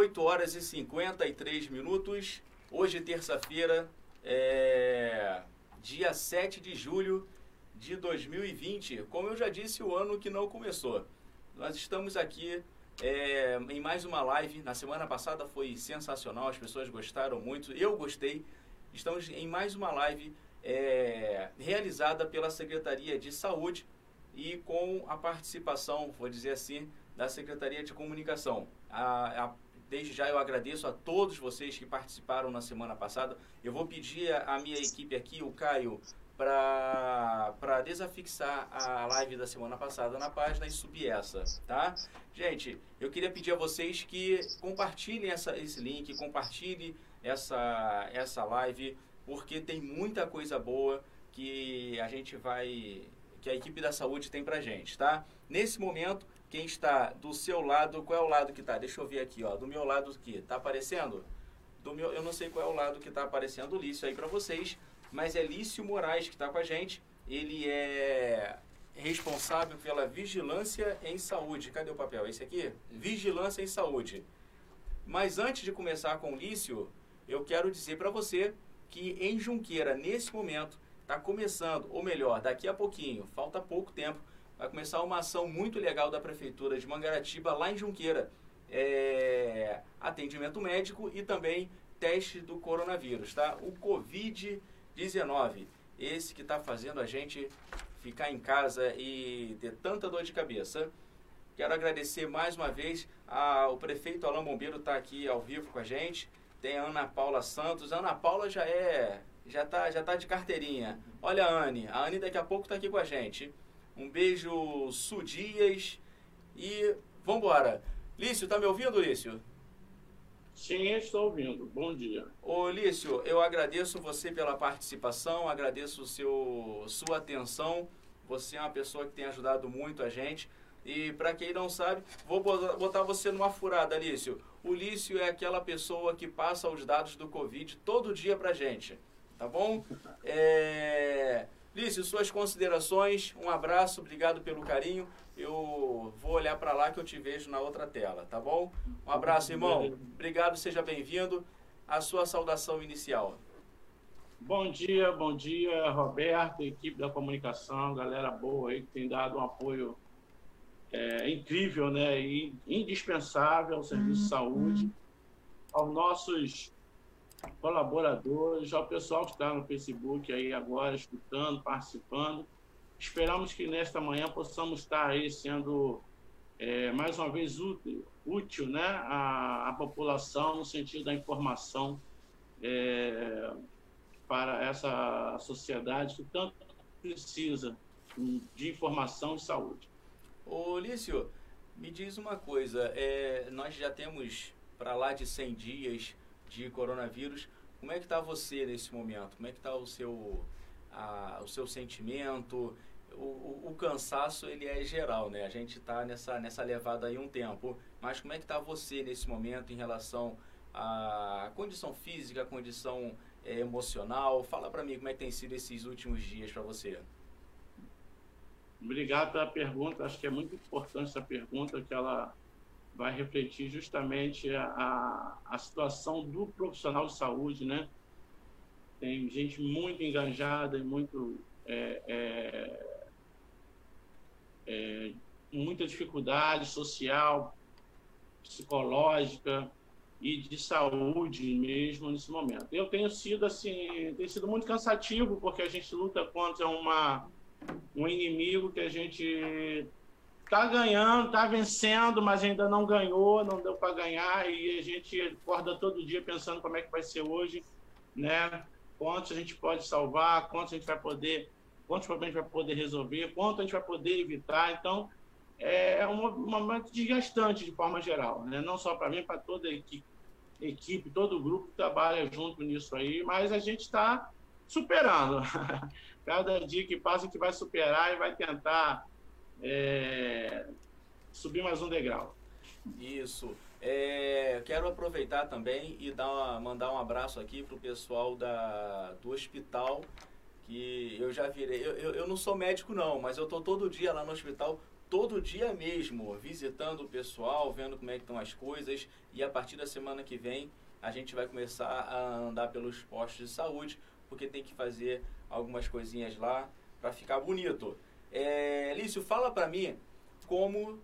gente, são 8 horas e 53 minutos. Hoje, terça-feira, é dia 7 de julho de 2020. Como eu já disse, o ano que não começou. Nós estamos aqui é, em mais uma live. Na semana passada foi sensacional, as pessoas gostaram muito, eu gostei. Estamos em mais uma live é, realizada pela Secretaria de Saúde e com a participação, vou dizer assim, da Secretaria de Comunicação. A, a, desde já eu agradeço a todos vocês que participaram na semana passada. Eu vou pedir a minha equipe aqui, o Caio, para desafixar a live da semana passada na página e subir essa, tá? Gente, eu queria pedir a vocês que compartilhem essa, esse link, compartilhem essa, essa live, porque tem muita coisa boa que a gente vai, que a equipe da saúde tem pra gente, tá? Nesse momento, quem está do seu lado, qual é o lado que está? Deixa eu ver aqui, ó, do meu lado aqui, tá aparecendo? Do meu, eu não sei qual é o lado que está aparecendo o Lício aí para vocês, mas é Lício Moraes que está com a gente. Ele é responsável pela vigilância em saúde. Cadê o papel? Esse aqui? Vigilância em saúde. Mas antes de começar com o Lício, eu quero dizer para você que em Junqueira, nesse momento, está começando, ou melhor, daqui a pouquinho, falta pouco tempo, vai começar uma ação muito legal da Prefeitura de Mangaratiba, lá em Junqueira. É, atendimento médico e também teste do coronavírus, tá? O Covid-19, esse que está fazendo a gente ficar em casa e ter tanta dor de cabeça. Quero agradecer mais uma vez ao prefeito Alain Bombeiro está aqui ao vivo com a gente. Tem a Ana Paula Santos. A Ana Paula já é já tá já tá de carteirinha. Olha a Anne, a Anne daqui a pouco está aqui com a gente. Um beijo, Su Dias. E vambora. Lício, tá me ouvindo, Lício? Sim, estou ouvindo. Bom dia. Ô, Lício, eu agradeço você pela participação, agradeço seu, sua atenção. Você é uma pessoa que tem ajudado muito a gente. E para quem não sabe, vou botar você numa furada, Lício. O Lício é aquela pessoa que passa os dados do Covid todo dia pra gente. Tá bom? É... Lício, suas considerações, um abraço, obrigado pelo carinho. Eu vou olhar para lá que eu te vejo na outra tela, tá bom? Um abraço, irmão. Obrigado, seja bem-vindo. A sua saudação inicial. Bom dia, bom dia, Roberto, equipe da comunicação, galera boa aí que tem dado um apoio é, incrível, né, e indispensável ao serviço de saúde, aos nossos colaboradores, ao pessoal que está no Facebook aí agora, escutando, participando. Esperamos que nesta manhã possamos estar aí sendo é, mais uma vez útil, útil né, à, à, população no sentido da informação é, para essa sociedade que tanto precisa de informação e saúde. Ô Lício, me diz uma coisa, é, nós já temos para lá de 100 dias de coronavírus. Como é que está você nesse momento? Como é que está o seu, a, o seu sentimento? O, o, o, cansaço ele é geral, né? A gente está nessa, nessa levada aí um tempo. Mas como é que está você nesse momento em relação à condição física, à condição é, emocional? Fala para mim como é que tem sido esses últimos dias para você. Obrigado pela pergunta. Acho que é muito importante essa pergunta, que ela vai refletir justamente a, a situação do profissional de saúde, né? Tem gente muito engajada e muito é, é, é, muita dificuldade social, psicológica e de saúde mesmo nesse momento. Eu tenho sido assim, tem sido muito cansativo porque a gente luta contra uma um inimigo que a gente tá ganhando, tá vencendo, mas ainda não ganhou, não deu para ganhar e a gente acorda todo dia pensando como é que vai ser hoje, né? Quantos a gente pode salvar, quantos a gente vai poder, quantos problemas vai poder resolver, quanto a gente vai poder evitar. Então, é um momento desgastante de forma geral, né? Não só para mim, para toda a equipe, equipe, todo o grupo que trabalha junto nisso aí, mas a gente está superando. Cada dia que passa, a gente vai superar e vai tentar é, subir mais um degrau. Isso. É, quero aproveitar também e dar uma, mandar um abraço aqui para o pessoal da, do hospital, que eu já virei. Eu, eu, eu, não sou médico, não, mas eu estou todo dia lá no hospital todo dia mesmo, visitando o pessoal, vendo como é que estão as coisas. E a partir da semana que vem, a gente vai começar a andar pelos postos de saúde, porque tem que fazer algumas coisinhas lá para ficar bonito. É, Lício, fala para mim como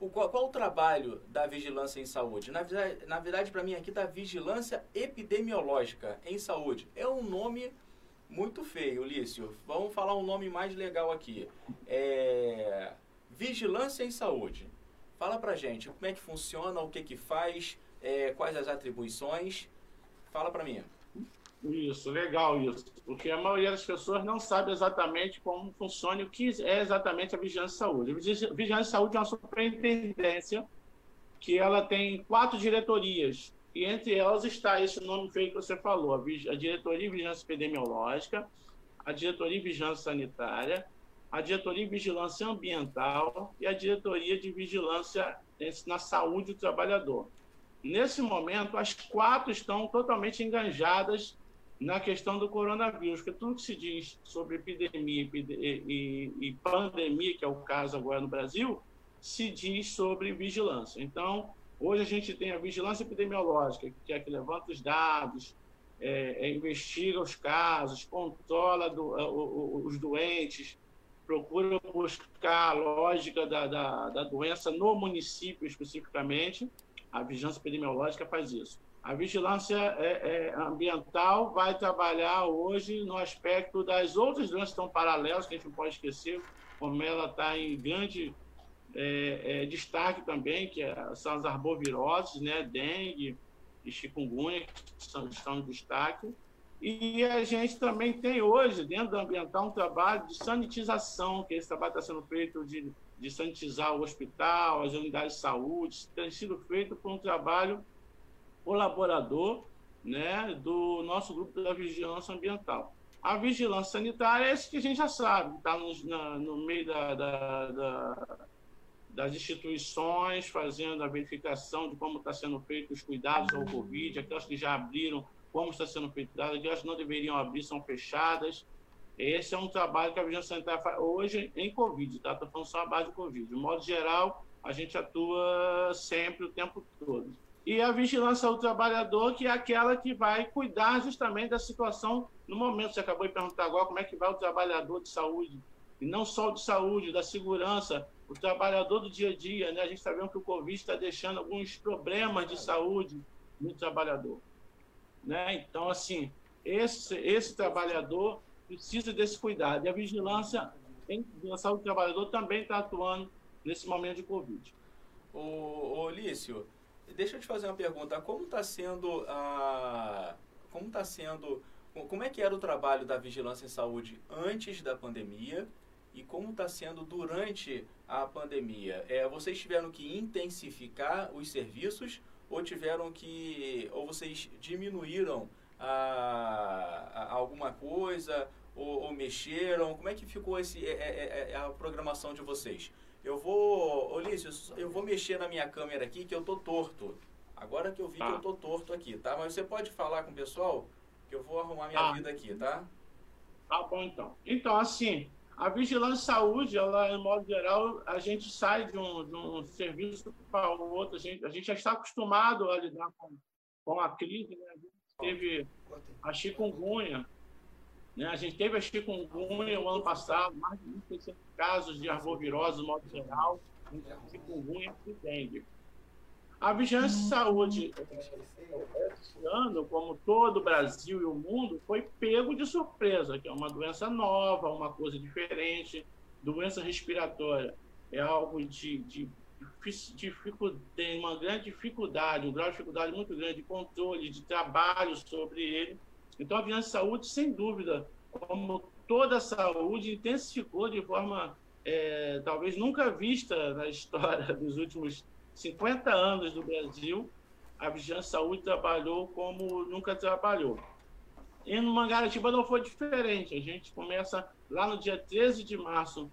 o, qual, qual, o trabalho da vigilância em saúde? Na, na verdade, para mim aqui está vigilância epidemiológica em saúde. É um nome muito feio, Lício. Vamos falar um nome mais legal aqui. É, vigilância em saúde. Fala pra gente como é que funciona, o que que faz, é, quais as atribuições. Fala para mim. Isso, legal isso. Porque a maioria das pessoas não sabe exatamente como funciona e o que é exatamente a vigilância de saúde. A vigilância de saúde é uma superintendência que ela tem quatro diretorias. E entre elas está esse nome feio que você falou, a Diretoria de Vigilância Epidemiológica, a Diretoria de Vigilância Sanitária, a Diretoria de Vigilância Ambiental e a Diretoria de Vigilância na Saúde do Trabalhador. Nesse momento, as quatro estão totalmente enganjadas na questão do coronavírus, porque tudo que se diz sobre epidemia e, pandemia, que é o caso agora no Brasil, se diz sobre vigilância. Então, hoje a gente tem a vigilância epidemiológica, que é que levanta os dados, é, é, investiga os casos, controla do, os doentes, procura buscar a lógica da, da, da doença no município especificamente, a vigilância epidemiológica faz isso. A vigilância é, é, ambiental vai trabalhar hoje no aspecto das outras doenças que estão paralelas, que a gente não pode esquecer, como ela está em grande é, é, destaque também, que é, são as arboviroses, né, dengue e chikungunya, que são, estão em destaque. E a gente também tem hoje, dentro do ambiental, um trabalho de sanitização, que esse trabalho está sendo feito de de sanitizar o hospital, as unidades de saúde, tem sido feito por um trabalho colaborador né, do nosso grupo da vigilância ambiental. A vigilância sanitária é isso que a gente já sabe, está no, no, meio da, da, da, das instituições, fazendo a verificação de como está sendo feito os cuidados ao Covid, aquelas que já abriram, como está sendo feito, aquelas que não deveriam abrir são fechadas, esse é um trabalho que a Vigilância Sanitária faz hoje em Covid, tá? Estou falando só a base de Covid. De modo geral, a gente atua sempre, o tempo todo. E a vigilância do trabalhador, que é aquela que vai cuidar justamente da situação no momento. Você acabou de perguntar agora como é que vai o trabalhador de saúde. E não só o de saúde, da segurança, o trabalhador do dia a dia. Né? A gente está vendo que o Covid está deixando alguns problemas de saúde no trabalhador. Né? Então, assim, esse, esse trabalhador precisa desse cuidado. E a vigilância em saúde do trabalhador também está atuando nesse momento de Covid. Ô, ô Lício, deixa eu te fazer uma pergunta. Como está sendo a... Como está sendo... Como é que era o trabalho da vigilância em saúde antes da pandemia e como está sendo durante a pandemia? É, vocês tiveram que intensificar os serviços ou tiveram que... ou vocês diminuíram a, a alguma coisa ou, ou, mexeram? Como é que ficou esse, é, é, é, a programação de vocês? Eu vou, Olício, eu vou mexer na minha câmera aqui que eu tô torto. Agora que eu vi tá. que eu tô torto aqui, tá? Mas você pode falar com o pessoal que eu vou arrumar minha ah. vida aqui, tá? Tá bom, então. Então, assim, a vigilância saúde, ela, em modo geral, a gente sai de um, de um serviço para o outro. A gente, a gente já está acostumado a lidar com, com a crise, né? A gente teve a chikungunya, né? A gente teve a chikungunya o ano passado, mais de 1.600 casos de arbovirose, no modo geral, chikungunya e dengue. A vigilância de saúde esse ano, como todo o Brasil e o mundo, foi pego de surpresa, que é uma doença nova, uma coisa diferente. Doença respiratória é algo de, de, de uma grande dificuldade, um grau de dificuldade muito grande de controle, de trabalho sobre ele. Então, a de saúde, sem dúvida, como toda a saúde, intensificou de forma é, talvez nunca vista na história dos últimos 50 anos do Brasil. A vigilância de saúde trabalhou como nunca trabalhou. E no Mangaratiba não foi diferente. A gente começa lá no dia 13 de março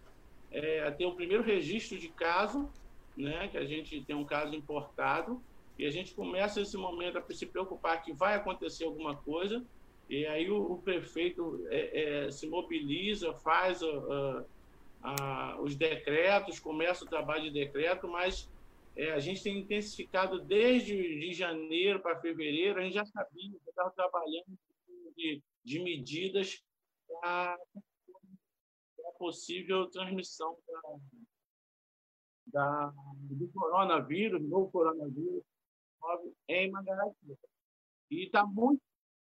é, a ter o primeiro registro de caso, né, que a gente tem um caso importado, e a gente começa esse momento a se preocupar que vai acontecer alguma coisa, e aí o, o prefeito é, é, se mobiliza, faz a, a, a, os decretos, começa o trabalho de decreto, mas é, a gente tem intensificado desde de janeiro para fevereiro, a gente já sabia, já estava trabalhando de, de medidas para a possível transmissão da, da, do coronavírus, novo coronavírus, em Mangaratiba. E está muito,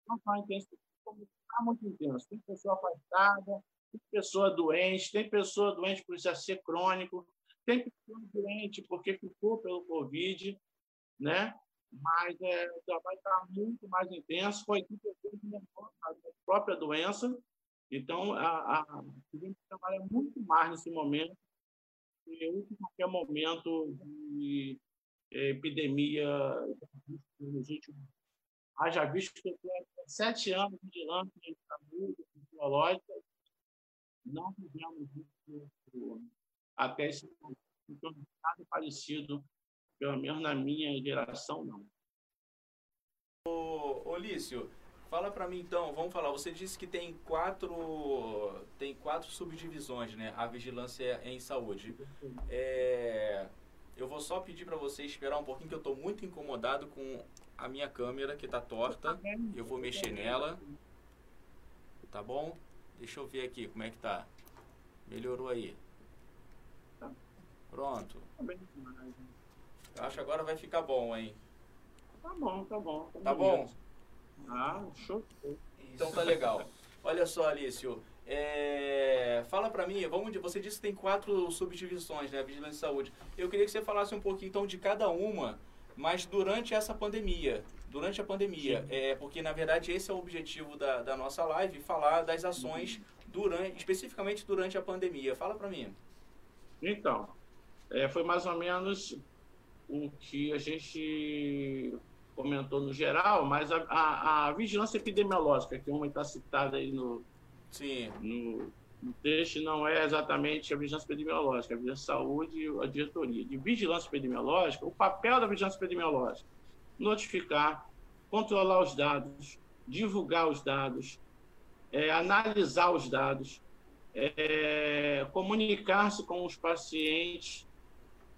não está intenso, está muito intenso. Tem pessoa afastada, tem pessoa doente, tem pessoa doente por isso ser crônico, tem pessoa doente porque ficou pelo Covid, né? Mas é, o trabalho está muito mais intenso, com a equipe a própria doença. Então, a, a, gente trabalha muito mais nesse momento e em qualquer momento de é, epidemia nos últimos Haja visto que eu tenho sete anos de saúde biológica, não tivemos isso até esse momento. Então, nada parecido, pelo menos na minha geração, não. Ô, Olício, fala para mim então, vamos falar, você disse que tem quatro, tem quatro subdivisões, né? A vigilância em saúde. É, eu vou só pedir para você esperar um pouquinho, que eu estou muito incomodado com a minha câmera, que está torta. Eu vou mexer nela. Tá bom? Deixa eu ver aqui como é que tá. Melhorou aí. Pronto. Eu acho que agora vai ficar bom, hein? Tá bom, tá bom. Tá, tá bom? Ah, show. Então tá legal. Olha só, Alício. É, fala para mim, vamos, você disse que tem quatro subdivisões, né? Vigilância de saúde. Eu queria que você falasse um pouquinho então de cada uma, mas durante essa pandemia. Durante a pandemia. É, porque na verdade esse é o objetivo da, da nossa live, falar das ações durante, especificamente durante a pandemia. Fala para mim. Então, é, foi mais ou menos o que a gente comentou no geral, mas a, a, a vigilância epidemiológica, que uma está citada aí no, Sim. no, no texto, não é exatamente a vigilância epidemiológica, a vigilância de saúde e a diretoria. De vigilância epidemiológica, o papel da vigilância epidemiológica, notificar, controlar os dados, divulgar os dados, é, analisar os dados, é, comunicar-se com os pacientes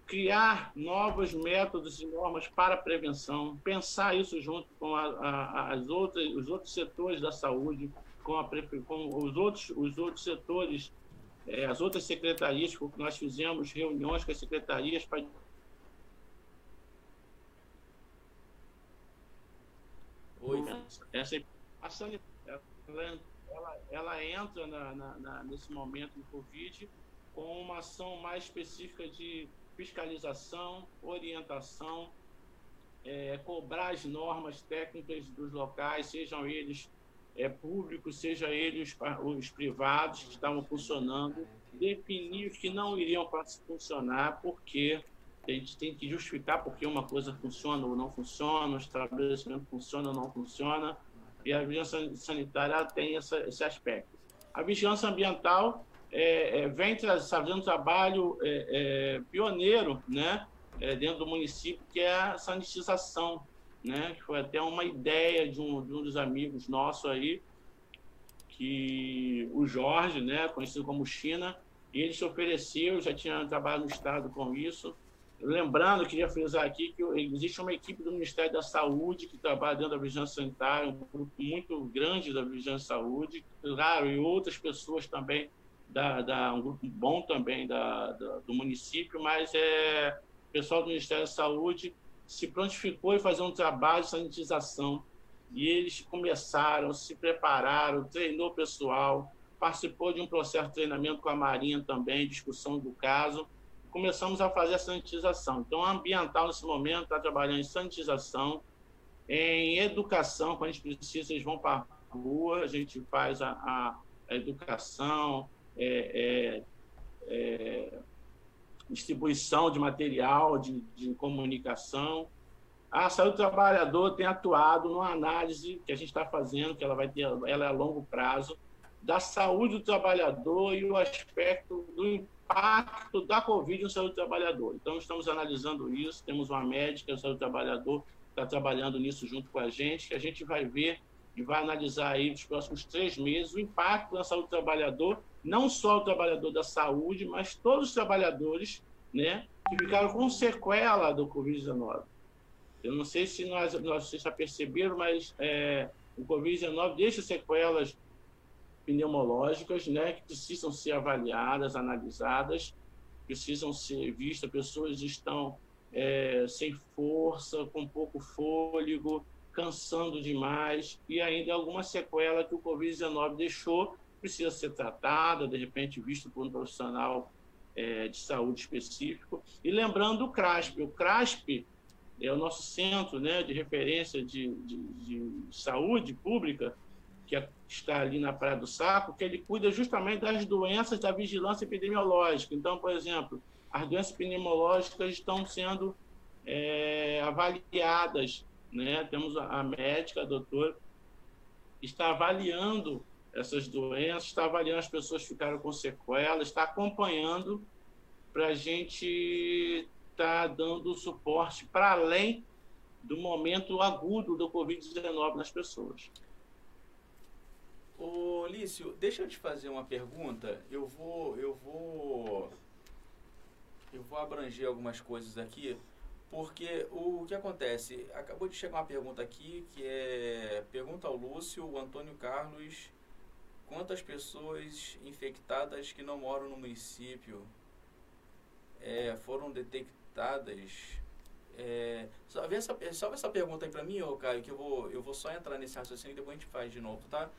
criar novos métodos e normas para prevenção, pensar isso junto com a, a, as outras, os outros setores da saúde, com, a, com os, outros, os outros setores, é, as outras secretarias, porque nós fizemos reuniões com as secretarias para Oi. Essa, essa ela, ela, ela entra na, na, na, nesse momento do Covid com uma ação mais específica de fiscalização, orientação, é, cobrar as normas técnicas dos locais, sejam eles é, públicos, sejam eles os privados que estavam funcionando, definir os que não iriam funcionar, porque a gente tem que justificar porque uma coisa funciona ou não funciona, o estabelecimento funciona ou não funciona, e a vigilância sanitária tem essa, esse aspecto. A vigilância ambiental é, é, vem fazendo um trabalho é, é, pioneiro né, é, dentro do município, que é a sanitização, né, foi até uma ideia de um, de um dos amigos nossos aí, que o Jorge, né, conhecido como China, ele se ofereceu, já tinha trabalhado no Estado com isso. Lembrando, queria frisar aqui que existe uma equipe do Ministério da Saúde que trabalha dentro da vigilância sanitária, um grupo muito grande da vigilância saúde, claro, e outras pessoas também da, da, um grupo bom também da, da, do município, mas é, pessoal do Ministério da Saúde se prontificou em fazer um trabalho de sanitização. E eles começaram, se prepararam, treinou pessoal, participou de um processo de treinamento com a Marinha também, discussão do caso. Começamos a fazer a sanitização. Então, a ambiental, nesse momento, está trabalhando em sanitização, em educação, quando a gente precisa, eles vão para a rua, a gente faz a, a, a educação, é, é, é, distribuição de material, de, de comunicação. A saúde do trabalhador tem atuado numa análise que a gente está fazendo, que ela vai ter, ela é a longo prazo, da saúde do trabalhador e o aspecto do impacto da Covid no saúde do trabalhador. Então, estamos analisando isso, temos uma médica saúde do trabalhador está trabalhando nisso junto com a gente, que a gente vai ver e vai analisar aí nos próximos três meses o impacto na saúde do trabalhador não só o trabalhador da saúde, mas todos os trabalhadores né, que ficaram com sequela do Covid-19. Eu não sei se nós, nós vocês já perceberam, mas é, o Covid-19 deixa sequelas pneumológicas, né, que precisam ser avaliadas, analisadas, precisam ser vistas. Pessoas estão é, sem força, com pouco fôlego, cansando demais, e ainda alguma sequela que o Covid-19 deixou precisa ser tratada, de repente visto por um profissional é, de saúde específico. E lembrando o CRASP, o CRASP é o nosso centro né, de referência de, de, de saúde pública, que está ali na Praia do Saco, que ele cuida justamente das doenças da vigilância epidemiológica. Então, por exemplo, as doenças epidemiológicas estão sendo é, avaliadas. Né? Temos a médica, a doutora, está avaliando essas doenças, está avaliando as pessoas que ficaram com sequelas, está acompanhando para a gente estar tá dando suporte para além do momento agudo do Covid-19 nas pessoas. Ô, Lício, deixa eu te fazer uma pergunta. Eu vou, eu vou, eu vou abranger algumas coisas aqui, porque o que acontece? Acabou de chegar uma pergunta aqui que é pergunta ao Lúcio, o Antônio Carlos quantas pessoas infectadas que não moram no município é, foram detectadas. É, salve, essa, salve essa pergunta aí para mim, ô Caio, que eu vou, eu vou só entrar nesse raciocínio e depois a gente faz de novo, tá?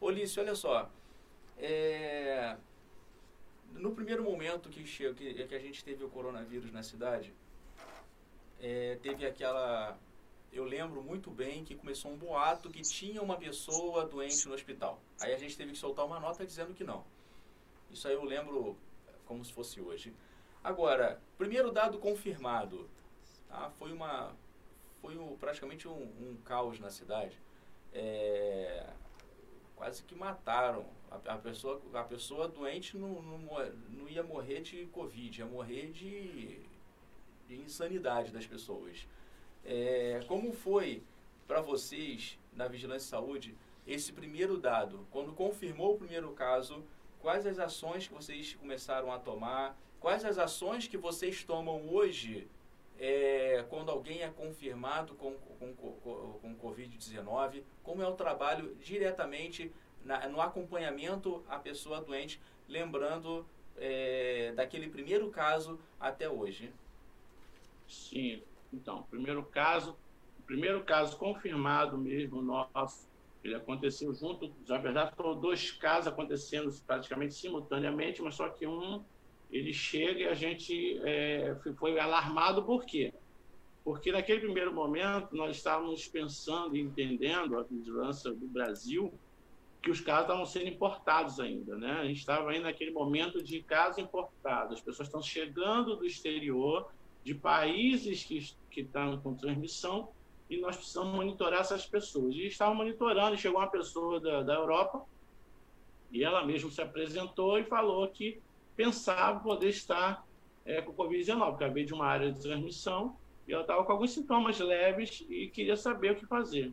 Olício, olha só. É, no primeiro momento que, chegou, que, que a gente teve o coronavírus na cidade, é, teve aquela eu lembro muito bem que começou um boato que tinha uma pessoa doente no hospital. Aí a gente teve que soltar uma nota dizendo que não. Isso aí eu lembro como se fosse hoje. Agora, primeiro dado confirmado, tá? foi uma, foi um, praticamente um, um, caos na cidade. É, quase que mataram a, a, pessoa, a pessoa doente não, não, não ia morrer de covid, ia morrer de, de insanidade das pessoas. É, como foi para vocês, na Vigilância e Saúde, esse primeiro dado? Quando confirmou o primeiro caso, quais as ações que vocês começaram a tomar? Quais as ações que vocês tomam hoje é, quando alguém é confirmado com, com, com, com Covid-19? Como é o trabalho diretamente na, no acompanhamento à pessoa doente, lembrando é, daquele primeiro caso até hoje? Sim, então, primeiro caso, o primeiro caso confirmado mesmo nosso, ele aconteceu junto, na verdade foram dois casos acontecendo praticamente simultaneamente, mas só que um ele chega e a gente é, foi alarmado por quê? Porque naquele primeiro momento nós estávamos pensando e entendendo a vigilância do Brasil que os casos estavam sendo importados ainda, né? A gente estava ainda naquele momento de casos importados, as pessoas estão chegando do exterior de países que, que estão com transmissão e nós precisamos monitorar essas pessoas. E estavam monitorando, e chegou uma pessoa da, da Europa e ela mesma se apresentou e falou que pensava poder estar é, com Covid-19, porque veio de uma área de transmissão e ela estava com alguns sintomas leves e queria saber o que fazer.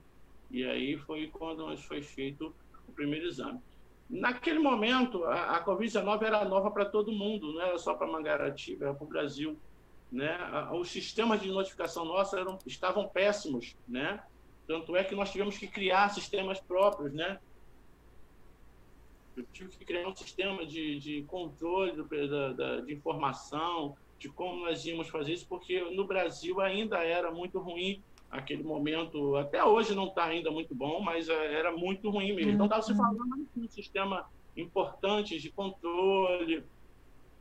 E aí foi quando foi feito o primeiro exame. Naquele momento, a, a Covid-19 era nova para todo mundo, não era só para Mangaratiba, era para o Brasil né, os sistemas de notificação nossos eram, estavam péssimos, né? Tanto é que nós tivemos que criar sistemas próprios, né? Eu tive que criar um sistema de, de controle do, da, da, de informação, de como nós íamos fazer isso, porque no Brasil ainda era muito ruim aquele momento. Até hoje não está ainda muito bom, mas eh, era muito ruim mesmo. Então estava se falando de um sistema importante de controle,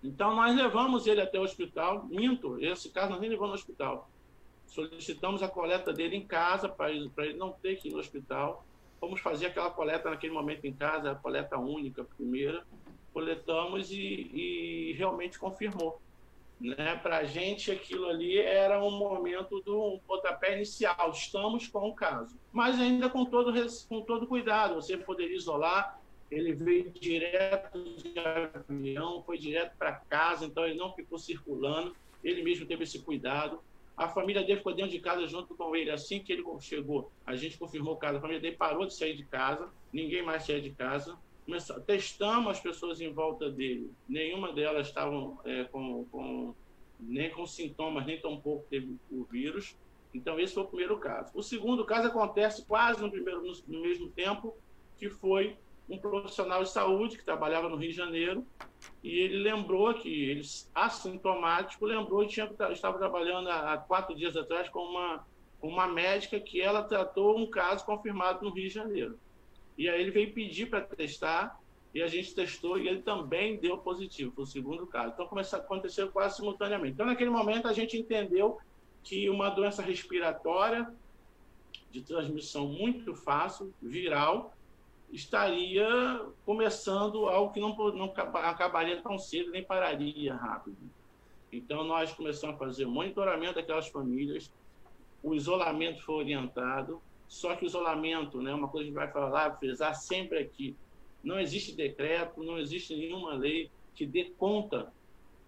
então, nós levamos ele até o hospital. Minto, esse caso nós nem levamos no hospital. Solicitamos a coleta dele em casa, para ele, não ter que ir no hospital. Fomos fazer aquela coleta naquele momento em casa, a coleta única, primeira. Coletamos e, e realmente confirmou. Né? Para a gente, aquilo ali era um momento do pontapé inicial. Estamos com o caso. Mas ainda com todo, com todo cuidado. Você poderia isolar, ele veio direto de avião, foi direto para casa, então ele não ficou circulando, ele mesmo teve esse cuidado. A família dele ficou dentro de casa junto com ele. Assim que ele chegou, a gente confirmou o caso, a família dele parou de sair de casa, ninguém mais saía de casa. testamos as pessoas em volta dele, nenhuma delas estavam é, com, com, nem com sintomas, nem tão pouco teve o vírus. Então, esse foi o primeiro caso. O segundo caso acontece quase no, primeiro, no mesmo tempo, que foi um profissional de saúde que trabalhava no Rio de Janeiro e ele lembrou que ele assintomático lembrou que tinha, estava trabalhando há quatro dias atrás com uma uma médica que ela tratou um caso confirmado no Rio de Janeiro. E aí ele veio pedir para testar e a gente testou e ele também deu positivo o segundo caso. Então começou a acontecer quase simultaneamente. Então naquele momento a gente entendeu que uma doença respiratória de transmissão muito fácil viral estaria começando algo que não, não acabaria tão cedo nem pararia rápido. Então, nós começamos a fazer monitoramento daquelas famílias, o isolamento foi orientado, só que o isolamento, né, uma coisa que a gente vai falar, frisar sempre aqui, não existe decreto, não existe nenhuma lei que dê conta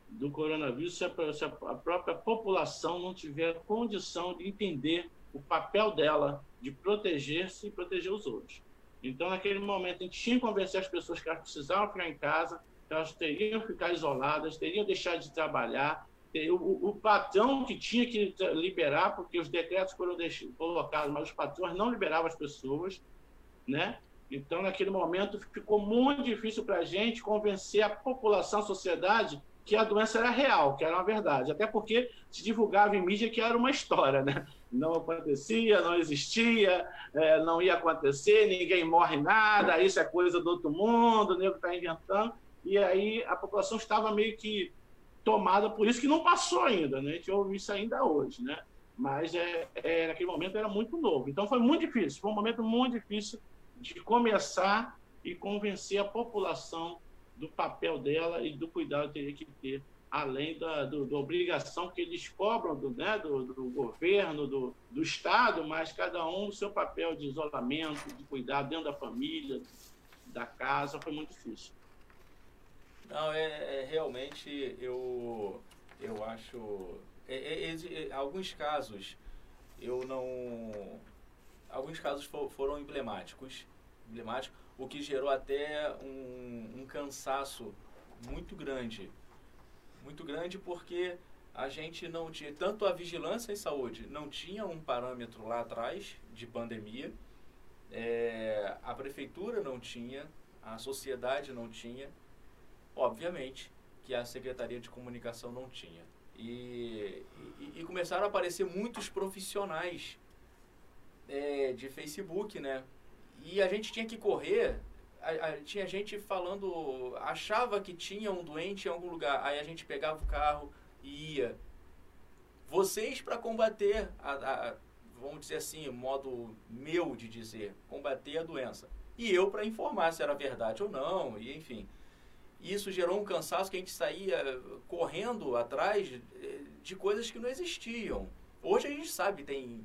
do coronavírus se a, se a própria população não tiver condição de entender o papel dela de proteger-se e proteger os outros. Então, naquele momento, a gente tinha que convencer as pessoas que elas precisavam ficar em casa, que elas teriam que ficar isoladas, teriam que deixar de trabalhar. O, o patrão que tinha que liberar, porque os decretos foram colocados, mas os patrões não liberavam as pessoas, né? Então, naquele momento, ficou muito difícil para a gente convencer a população, a sociedade, que a doença era real, que era uma verdade. Até porque se divulgava em mídia que era uma história, né? Não acontecia, não existia, é, não ia acontecer, ninguém morre nada, isso é coisa do outro mundo, o nego está inventando. E aí a população estava meio que tomada por isso, que não passou ainda, né? A gente ouve isso ainda hoje, né? Mas é, é, naquele momento era muito novo. Então foi muito difícil, foi um momento muito difícil de começar e convencer a população do papel dela e do cuidado que teria que ter, além da, do, da obrigação que eles cobram do, né, do, do governo, do, do Estado, mas cada um o seu papel de isolamento, de cuidado dentro da família, da casa, foi muito difícil. Não, é, é realmente eu, eu acho. É, é, é alguns casos eu não. Alguns casos for, foram emblemáticos. Emblemáticos o que gerou até um, um cansaço muito grande. Muito grande porque a gente não tinha, tanto a vigilância em saúde não tinha um parâmetro lá atrás de pandemia, é, a prefeitura não tinha, a sociedade não tinha, obviamente que a Secretaria de Comunicação não tinha. E, e, e começaram a aparecer muitos profissionais é, de Facebook, né? E a gente tinha que correr. A, a, tinha gente falando, achava que tinha um doente em algum lugar. Aí a gente pegava o carro e ia. Vocês para combater, a, a, vamos dizer assim, modo meu de dizer, combater a doença. E eu para informar se era verdade ou não, e enfim. Isso gerou um cansaço que a gente saía correndo atrás de coisas que não existiam. Hoje a gente sabe, tem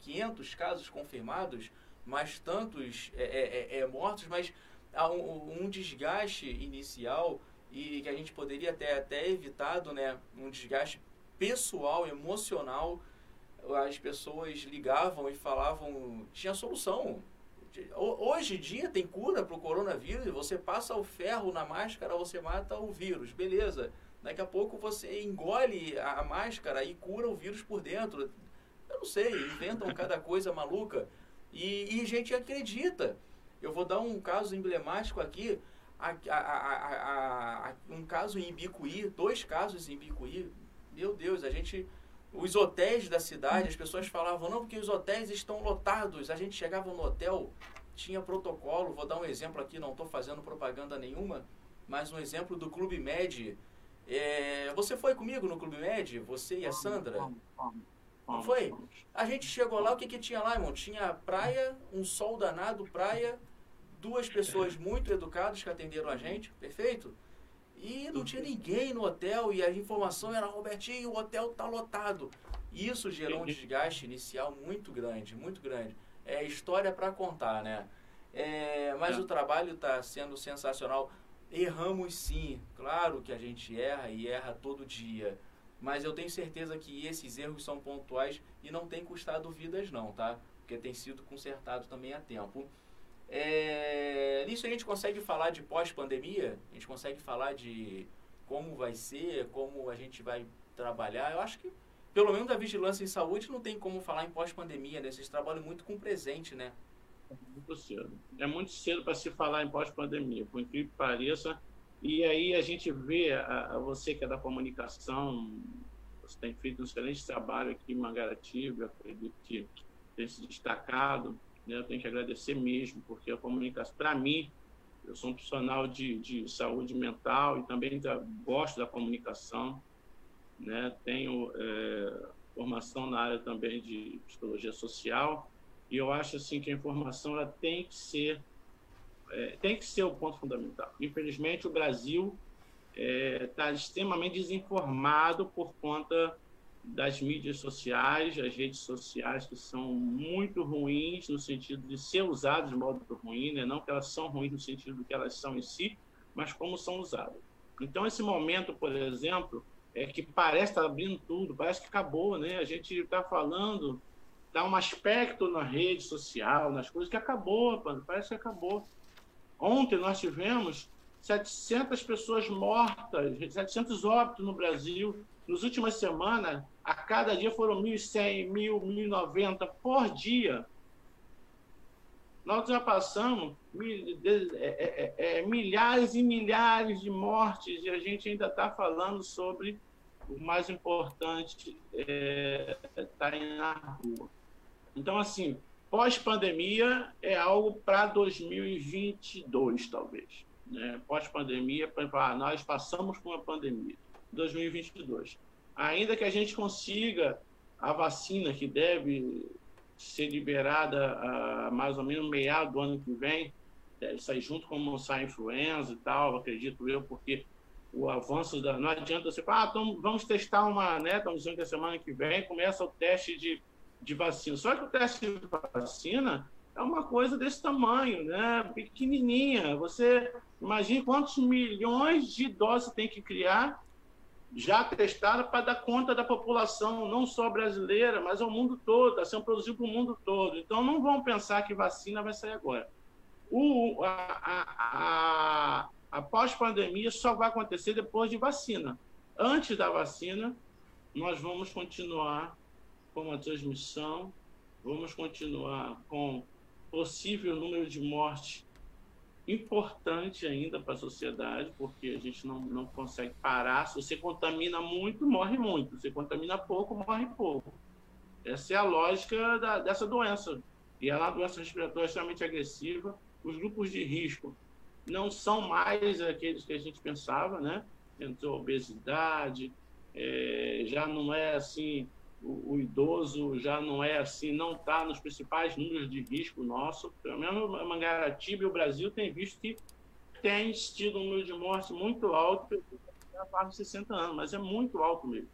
500 casos confirmados mais tantos é, é, é, é, mortos, mas há um, um, desgaste inicial e que a gente poderia até, até evitado, né? Um desgaste pessoal, emocional. As pessoas ligavam e falavam, tinha solução. Hoje em dia tem cura para o coronavírus, você passa o ferro na máscara, você mata o vírus, beleza. Daqui a pouco você engole a máscara e cura o vírus por dentro. Eu não sei, inventam cada coisa maluca. E, e gente acredita. Eu vou dar um caso emblemático aqui, a, a, a, um caso em Ibicuí, dois casos em Ibicuí. Meu Deus, a gente. Os hotéis da cidade, as pessoas falavam, não, porque os hotéis estão lotados. A gente chegava no hotel, tinha protocolo. Vou dar um exemplo aqui, não estou fazendo propaganda nenhuma, mas um exemplo do Clube Med. É, você foi comigo no Clube Med? Você e a Sandra? Não foi? A gente chegou lá, o que, que tinha lá, irmão? Tinha praia, um sol danado, praia, duas pessoas muito educadas que atenderam a gente, perfeito? E não tinha ninguém no hotel e a informação era, Robertinho, o hotel tá lotado. Isso gerou um desgaste inicial muito grande, muito grande. É história para contar, né? É, mas é. o trabalho está sendo sensacional. Erramos sim, claro que a gente erra e erra todo dia mas eu tenho certeza que esses erros são pontuais e não tem custado vidas não, tá? Porque tem sido consertado também a tempo. É, nisso a gente consegue falar de pós-pandemia? A gente consegue falar de como vai ser, como a gente vai trabalhar? Eu acho que, pelo menos a vigilância em saúde, não tem como falar em pós-pandemia, né? Vocês trabalham muito com o presente, né? É muito cedo. É muito cedo para se falar em pós-pandemia, por incrível que pareça. E aí a gente vê, a, a você que é da comunicação, você tem feito um excelente trabalho aqui em Mangaratiba, acredito que tem se destacado. Né? Eu tenho que agradecer mesmo, porque a comunicação, para mim, eu sou um profissional de, de saúde mental e também da, gosto da comunicação. Né? Tenho é, formação na área também de psicologia social e eu acho assim que a informação ela tem que ser é, tem que ser o ponto fundamental. Infelizmente, o Brasil está é, extremamente desinformado por conta das mídias sociais, as redes sociais que são muito ruins no sentido de ser usadas de modo ruim, né? não que elas são ruins no sentido do que elas são em si, mas como são usadas. Então, esse momento, por exemplo, é que parece estar tá abrindo tudo, parece que acabou, né? A gente está falando, dá um aspecto na rede social, nas coisas que acabou, parece que acabou. Ontem nós tivemos 700 pessoas mortas, 700 óbitos no Brasil. Nas últimas semanas, a cada dia foram 1.100, 1.000, 1.090 por dia. Nós já passamos é, é, é, milhares e milhares de mortes e a gente ainda está falando sobre o mais importante, é, tá na rua. Então, assim, pós-pandemia é algo para 2022, talvez. Né? Pós-pandemia, ah, nós passamos por uma pandemia. 2022 ainda que a gente consiga a vacina que deve ser liberada a mais ou menos meado do ano que vem, deve sair junto com a influenza e tal, acredito eu, porque o avanço da. Não adianta você falar, ah, então vamos testar uma, né? Estamos dizendo que a semana que vem começa o teste de, de vacina. Só que o teste de vacina é uma coisa desse tamanho, né? Pequenininha. Você imagine quantos milhões de doses tem que criar já testada para dar conta da população, não só brasileira, mas ao mundo todo, está sendo produzido para o mundo todo. Então, não vão pensar que vacina vai sair agora. O, a, a, a, a pós-pandemia só vai acontecer depois de vacina. Antes da vacina, nós vamos continuar com a transmissão, vamos continuar com possível número de mortes importante ainda para a sociedade, porque a gente não, não consegue parar. Se você contamina muito, morre muito. Se você contamina pouco, morre pouco. Essa é a lógica da, dessa doença. E ela é uma doença respiratória extremamente agressiva. Os grupos de risco não são mais aqueles que a gente pensava, né? Entrou obesidade, é, já não é assim o, idoso já não é assim, não está nos principais números de risco nosso. Pelo menos Mangaratiba e o Brasil tem visto que tem tido um número de mortes muito alto a partir de 60 anos, mas é muito alto mesmo.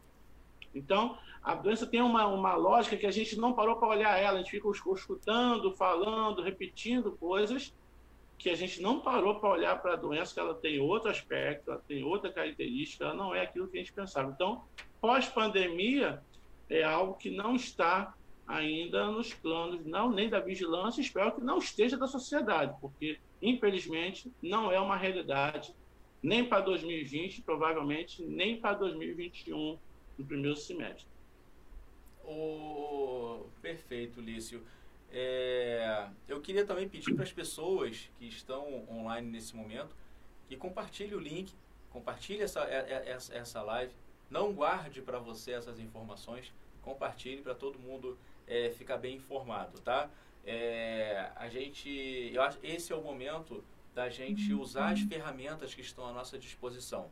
Então, a doença tem uma, uma lógica que a gente não parou para olhar ela, a gente fica escutando, falando, repetindo coisas que a gente não parou para olhar para a doença, que ela tem outro aspecto, ela tem outra característica, ela não é aquilo que a gente pensava. Então, pós-pandemia, é algo que não está ainda nos planos, não nem da vigilância, espero que não esteja da sociedade, porque, infelizmente, não é uma realidade nem para 2020, provavelmente nem para 2021, no primeiro semestre. Oh, perfeito, Lício. É, eu queria também pedir para as pessoas que estão online nesse momento que compartilhem o link, compartilhe essa, é, é, essa, essa live, não guarde para você essas informações, compartilhe para todo mundo é, ficar bem informado, tá? É, a gente, eu acho, esse é o momento da gente usar as ferramentas que estão à nossa disposição.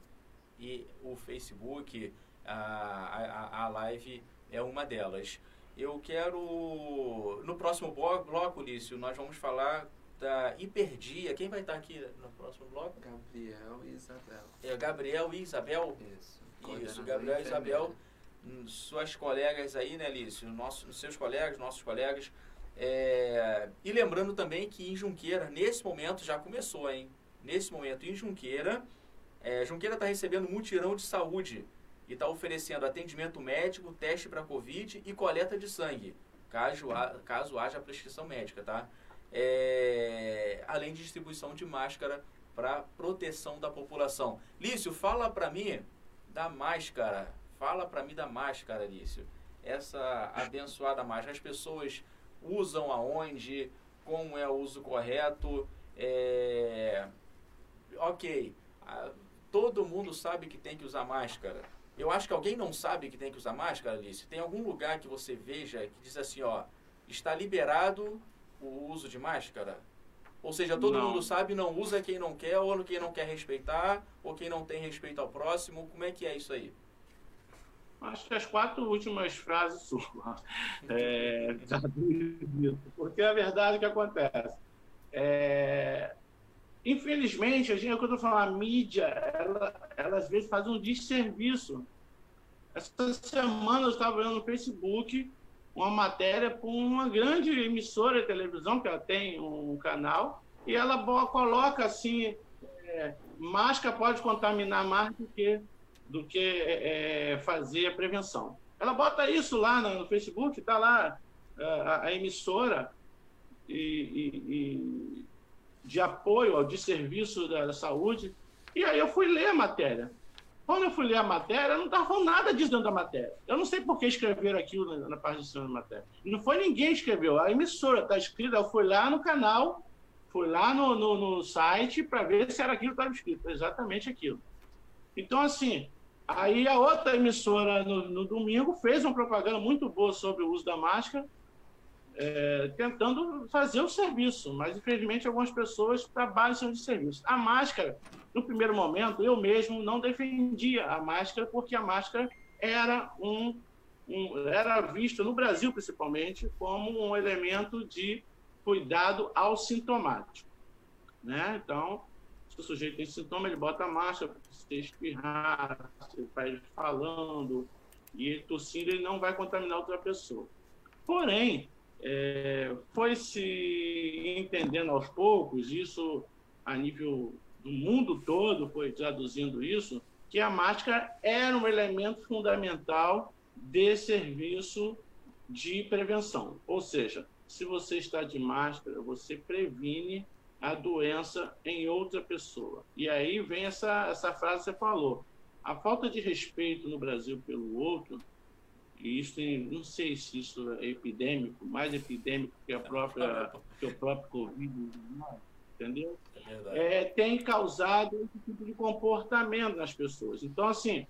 E o Facebook, a, a, a live é uma delas. Eu quero, no próximo bloco, bloco, Lício, nós vamos falar da hiperdia. Quem vai estar aqui no próximo bloco? Gabriel e Isabel. É, Gabriel e Isabel? Isso. Isso, Gabriel e Isabel suas colegas aí, né, Lício? Nossos, seus colegas, nossos colegas. É... E lembrando também que em Junqueira, nesse momento, já começou, hein? Nesse momento, em Junqueira, é, Junqueira está recebendo mutirão de saúde e está oferecendo atendimento médico, teste para Covid e coleta de sangue, caso, caso haja prescrição médica, tá? é, além de distribuição de máscara para proteção da população. Lício, fala para mim da máscara. Fala para mim da máscara, Lício. Essa abençoada máscara. As pessoas usam aonde? Como é o uso correto? É... Ok, todo mundo sabe que tem que usar máscara. Eu acho que alguém não sabe que tem que usar máscara, Alice. Tem algum lugar que você veja que diz assim, ó, está liberado o uso de máscara? Ou seja, todo não. mundo sabe, não usa quem não quer, ou quem não quer respeitar, ou quem não tem respeito ao próximo. Como é que é isso aí? Acho que as quatro últimas frases suas. É, porque a verdade é que acontece. É, infelizmente, a gente, é o que eu estou falando, a mídia, ela, ela às vezes faz um desserviço. Essa semana eu estava vendo no Facebook uma matéria com uma grande emissora de televisão, que ela tem um canal, e ela coloca assim, é, máscara pode contaminar mais do que, do que é, é fazer a prevenção. Ela bota isso lá no, Facebook, está lá a, a emissora e, e, e, de apoio ao desserviço da, da saúde. E aí eu fui ler a matéria. Quando eu fui ler a matéria, não estava falando nada disso dentro da matéria. Eu não sei por que escreveram aquilo na, na parte de cima da matéria. Não foi ninguém que escreveu, a emissora está escrita. Eu fui lá no canal, fui lá no, no, no site para ver se era aquilo que estava escrito, exatamente aquilo. Então, assim, aí a outra emissora no, no domingo fez uma propaganda muito boa sobre o uso da máscara, é, tentando fazer o serviço, mas infelizmente algumas pessoas trabalham sem serviço. A máscara no primeiro momento, eu mesmo não defendia a máscara, porque a máscara era um, um era vista no Brasil principalmente como um elemento de cuidado ao sintomático, né? Então, se o sujeito tem sintoma, ele bota a máscara, se espirrar, se ele falando e ele tossindo, ele não vai contaminar outra pessoa. Porém, é, foi se entendendo aos poucos, isso a nível do mundo todo foi traduzindo isso, que a máscara era um elemento fundamental de serviço de prevenção. Ou seja, se você está de máscara, você previne a doença em outra pessoa. E aí vem essa, essa frase que você falou. A falta de respeito no Brasil pelo outro, e isso não sei se isso é epidêmico, mais epidêmico que, a própria, que o próprio Covid, entendeu? É, tem causado esse tipo de comportamento nas pessoas. Então, assim,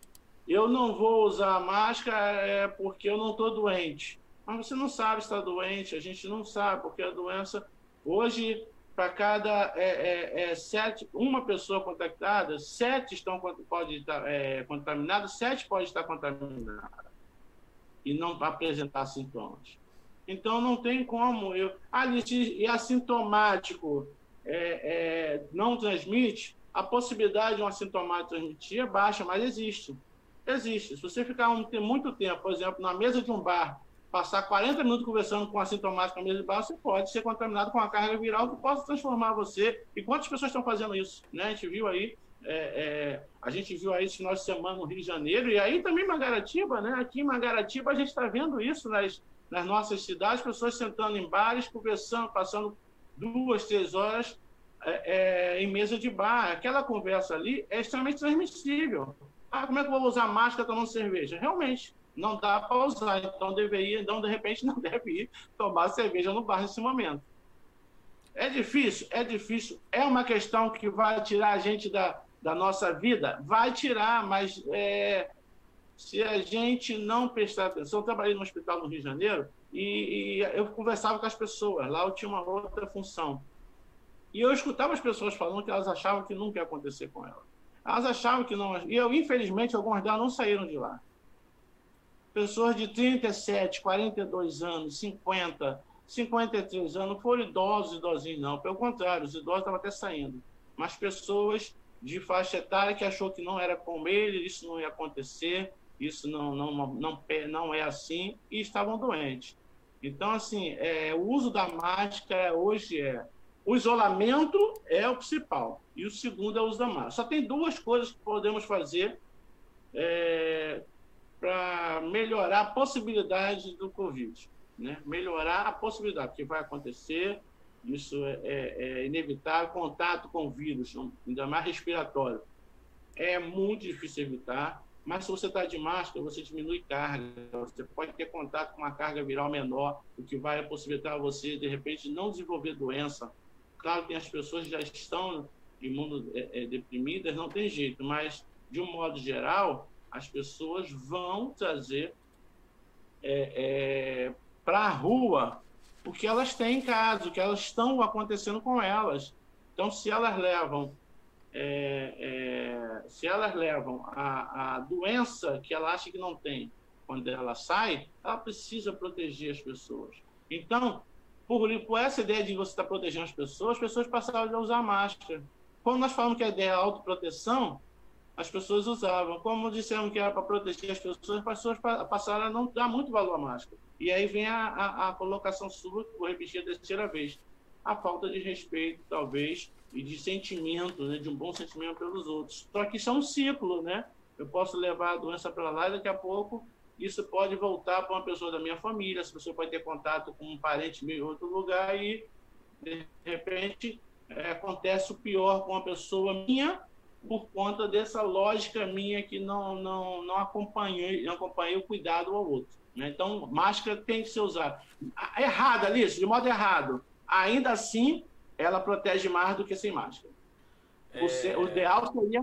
eu não vou usar máscara é, porque eu não estou doente. Mas você não sabe se está doente, a gente não sabe, porque a doença, hoje, para cada é, é, é, sete, uma pessoa contactada, sete estão pode estar é, contaminadas, sete pode estar contaminadas e não apresentar sintomas. Então não tem como eu. Ah, e assintomático é, é, não transmite, a possibilidade de um assintomático transmitir é baixa, mas existe. Existe. Se você ficar um, muito tempo, por exemplo, na mesa de um bar, passar 40 minutos conversando com um assintomático na mesa de bar, você pode ser contaminado com uma carga viral que possa transformar você. E quantas pessoas estão fazendo isso? Né? A gente viu aí, é, é, a gente viu aí esse final de semana no Rio de Janeiro, e aí também em Magaratiba, né? Aqui em Magaratiba a gente está vendo isso nas, nas nossas cidades, pessoas sentando em bares, conversando, passando duas, três horas é, é, em mesa de bar. Aquela conversa ali é extremamente transmissível. Ah, como é que eu vou usar máscara tomando cerveja? Realmente, não dá para usar. Então, deveria, então, de repente, não deve ir tomar cerveja no bar nesse momento. É difícil? É difícil. É uma questão que vai tirar a gente da, da nossa vida? Vai tirar, mas é, se a gente não prestar atenção. Eu trabalhei no hospital no Rio de Janeiro e, e, eu conversava com as pessoas. Lá eu tinha uma outra função. E eu escutava as pessoas falando que elas achavam que nunca ia acontecer com elas. Elas achavam que não. E eu, infelizmente, algumas delas não saíram de lá. Pessoas de 37, 42 anos, 50, 53 anos, não foram idosos, idosinhos, não. Pelo contrário, os idosos estavam até saindo. Mas pessoas de faixa etária que achou que não era com ele, isso não ia acontecer, isso não, não, não, não é assim, e estavam doentes. Então, assim, é, o uso da máscara hoje é. O isolamento é o principal, e o segundo é o uso da máscara. Só tem duas coisas que podemos fazer é, para melhorar a possibilidade do Covid. Né? Melhorar a possibilidade, que vai acontecer, isso é, é, é inevitável. Contato com vírus, ainda mais respiratório, é muito difícil evitar. Mas se você está de máscara, você diminui carga. Você pode ter contato com uma carga viral menor, o que vai possibilitar você, de repente, não desenvolver doença. Claro que as pessoas já estão imunodeprimidas, não tem jeito, mas, de um modo geral, as pessoas vão trazer é, é, para a rua o que elas têm em casa, o que elas estão acontecendo com elas. Então, se elas levam é, é, se elas levam a, a doença que ela acha que não tem quando ela sai, ela precisa proteger as pessoas. Então, por, por essa ideia de você estar protegendo as pessoas, as pessoas passaram a usar máscara. Quando nós falamos que a ideia é autoproteção, as pessoas usavam. Como dissemos que era para proteger as pessoas, as pessoas passaram a não dar muito valor à máscara. E aí vem a, a, a colocação sua, que vou repetir a terceira vez. A falta de respeito, talvez, e de sentimento, né, de um bom sentimento pelos outros. Só que isso é um ciclo, né? Eu posso levar a doença para lá e daqui a pouco isso pode voltar para uma pessoa da minha família, essa pessoa pode ter contato com um parente meu em outro lugar e, de repente, é, acontece o pior com uma pessoa minha por conta dessa lógica minha que não, não, não, acompanhei, não acompanhei o cuidado ao outro. Né? Então, máscara tem que ser usada. Errado, Alice, de modo errado. Ainda assim, ela protege mais do que sem máscara. É... O, o, ideal seria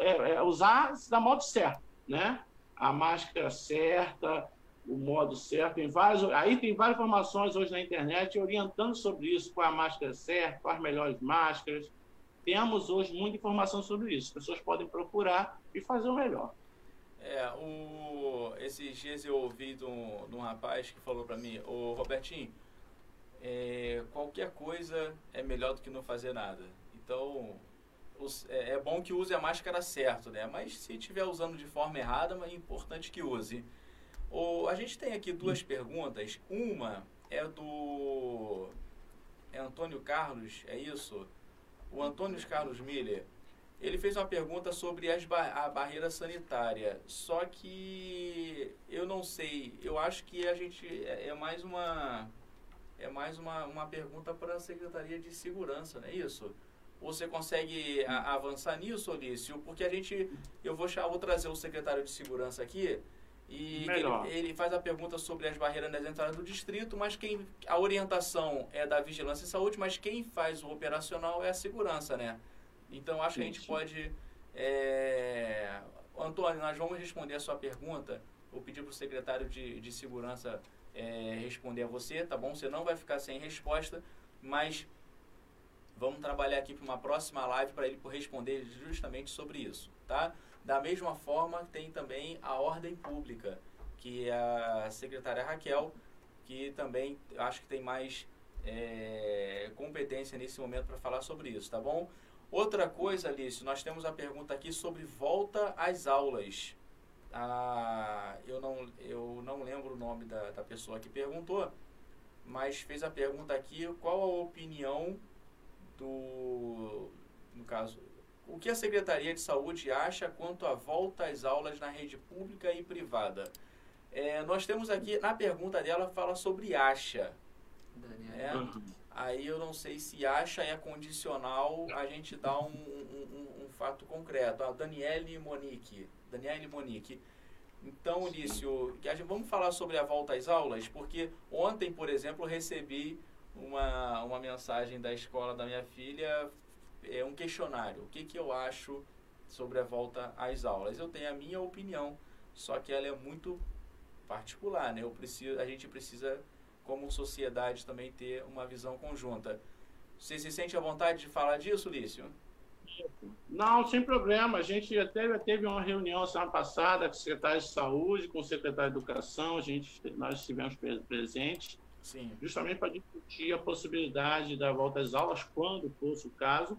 é, é, usar da modo certo, né? A máscara certa, o modo certo. Tem várias, aí tem várias informações hoje na internet orientando sobre isso, qual a máscara certa, quais as melhores máscaras. Temos hoje muita informação sobre isso. As pessoas podem procurar e fazer o melhor. É, o, esses dias eu ouvi de um, de um rapaz que falou para mim, o Robertinho, é, qualquer coisa é melhor do que não fazer nada. Então, os, é, é, bom que use a máscara certo, né? Mas se estiver usando de forma errada, é importante que use. O, a gente tem aqui duas perguntas. Uma é do é Antônio Carlos, é isso? O Antônio Carlos Miller. Ele fez uma pergunta sobre as ba a barreira sanitária. Só que eu não sei. Eu acho que a gente é, é mais uma é mais uma, uma pergunta para a Secretaria de Segurança, não é isso? Você consegue avançar nisso, Olício? Porque a gente, eu vou, vou trazer o secretário de Segurança aqui e ele, ele, faz a pergunta sobre as barreiras nas entradas do distrito, mas quem a orientação é da Vigilância e Saúde, mas quem faz o operacional é a segurança, né? Então acho que a gente pode. É... Antônio, nós vamos responder a sua pergunta. Vou pedir para o secretário de, de Segurança é, responder a você, tá bom? Você não vai ficar sem resposta, mas vamos trabalhar aqui para uma próxima live para ele responder justamente sobre isso, tá? Da mesma forma, tem também a ordem pública, que é a secretária Raquel, que também acho que tem mais é, competência nesse momento para falar sobre isso, tá bom? Outra coisa, Alice, nós temos a pergunta aqui sobre volta às aulas a, eu, não, eu não lembro o nome da, da pessoa que perguntou, mas fez a pergunta aqui, qual a opinião do, no caso, o que a Secretaria de Saúde acha quanto à volta às aulas na rede pública e privada? É, nós temos aqui, na pergunta dela, fala sobre acha. É, aí eu não sei se acha é condicional, a gente dá um, um, um, um fato concreto. A Daniele Monique Daniele Monique. Então, Lício, que a gente, vamos falar sobre a volta às aulas, porque ontem, por exemplo, recebi uma, uma mensagem da escola da minha filha, é um questionário. O que, que eu acho sobre a volta às aulas? Eu tenho a minha opinião, só que ela é muito particular, né? Eu preciso, a gente precisa, como sociedade, também ter uma visão conjunta. Você se sente à vontade de falar disso, Lício? Não, sem problema. A gente até teve uma reunião semana passada com o secretário de Saúde, com o secretário de Educação, a gente, nós estivemos presentes, Sim. justamente para discutir a possibilidade da volta às aulas, quando fosse o caso,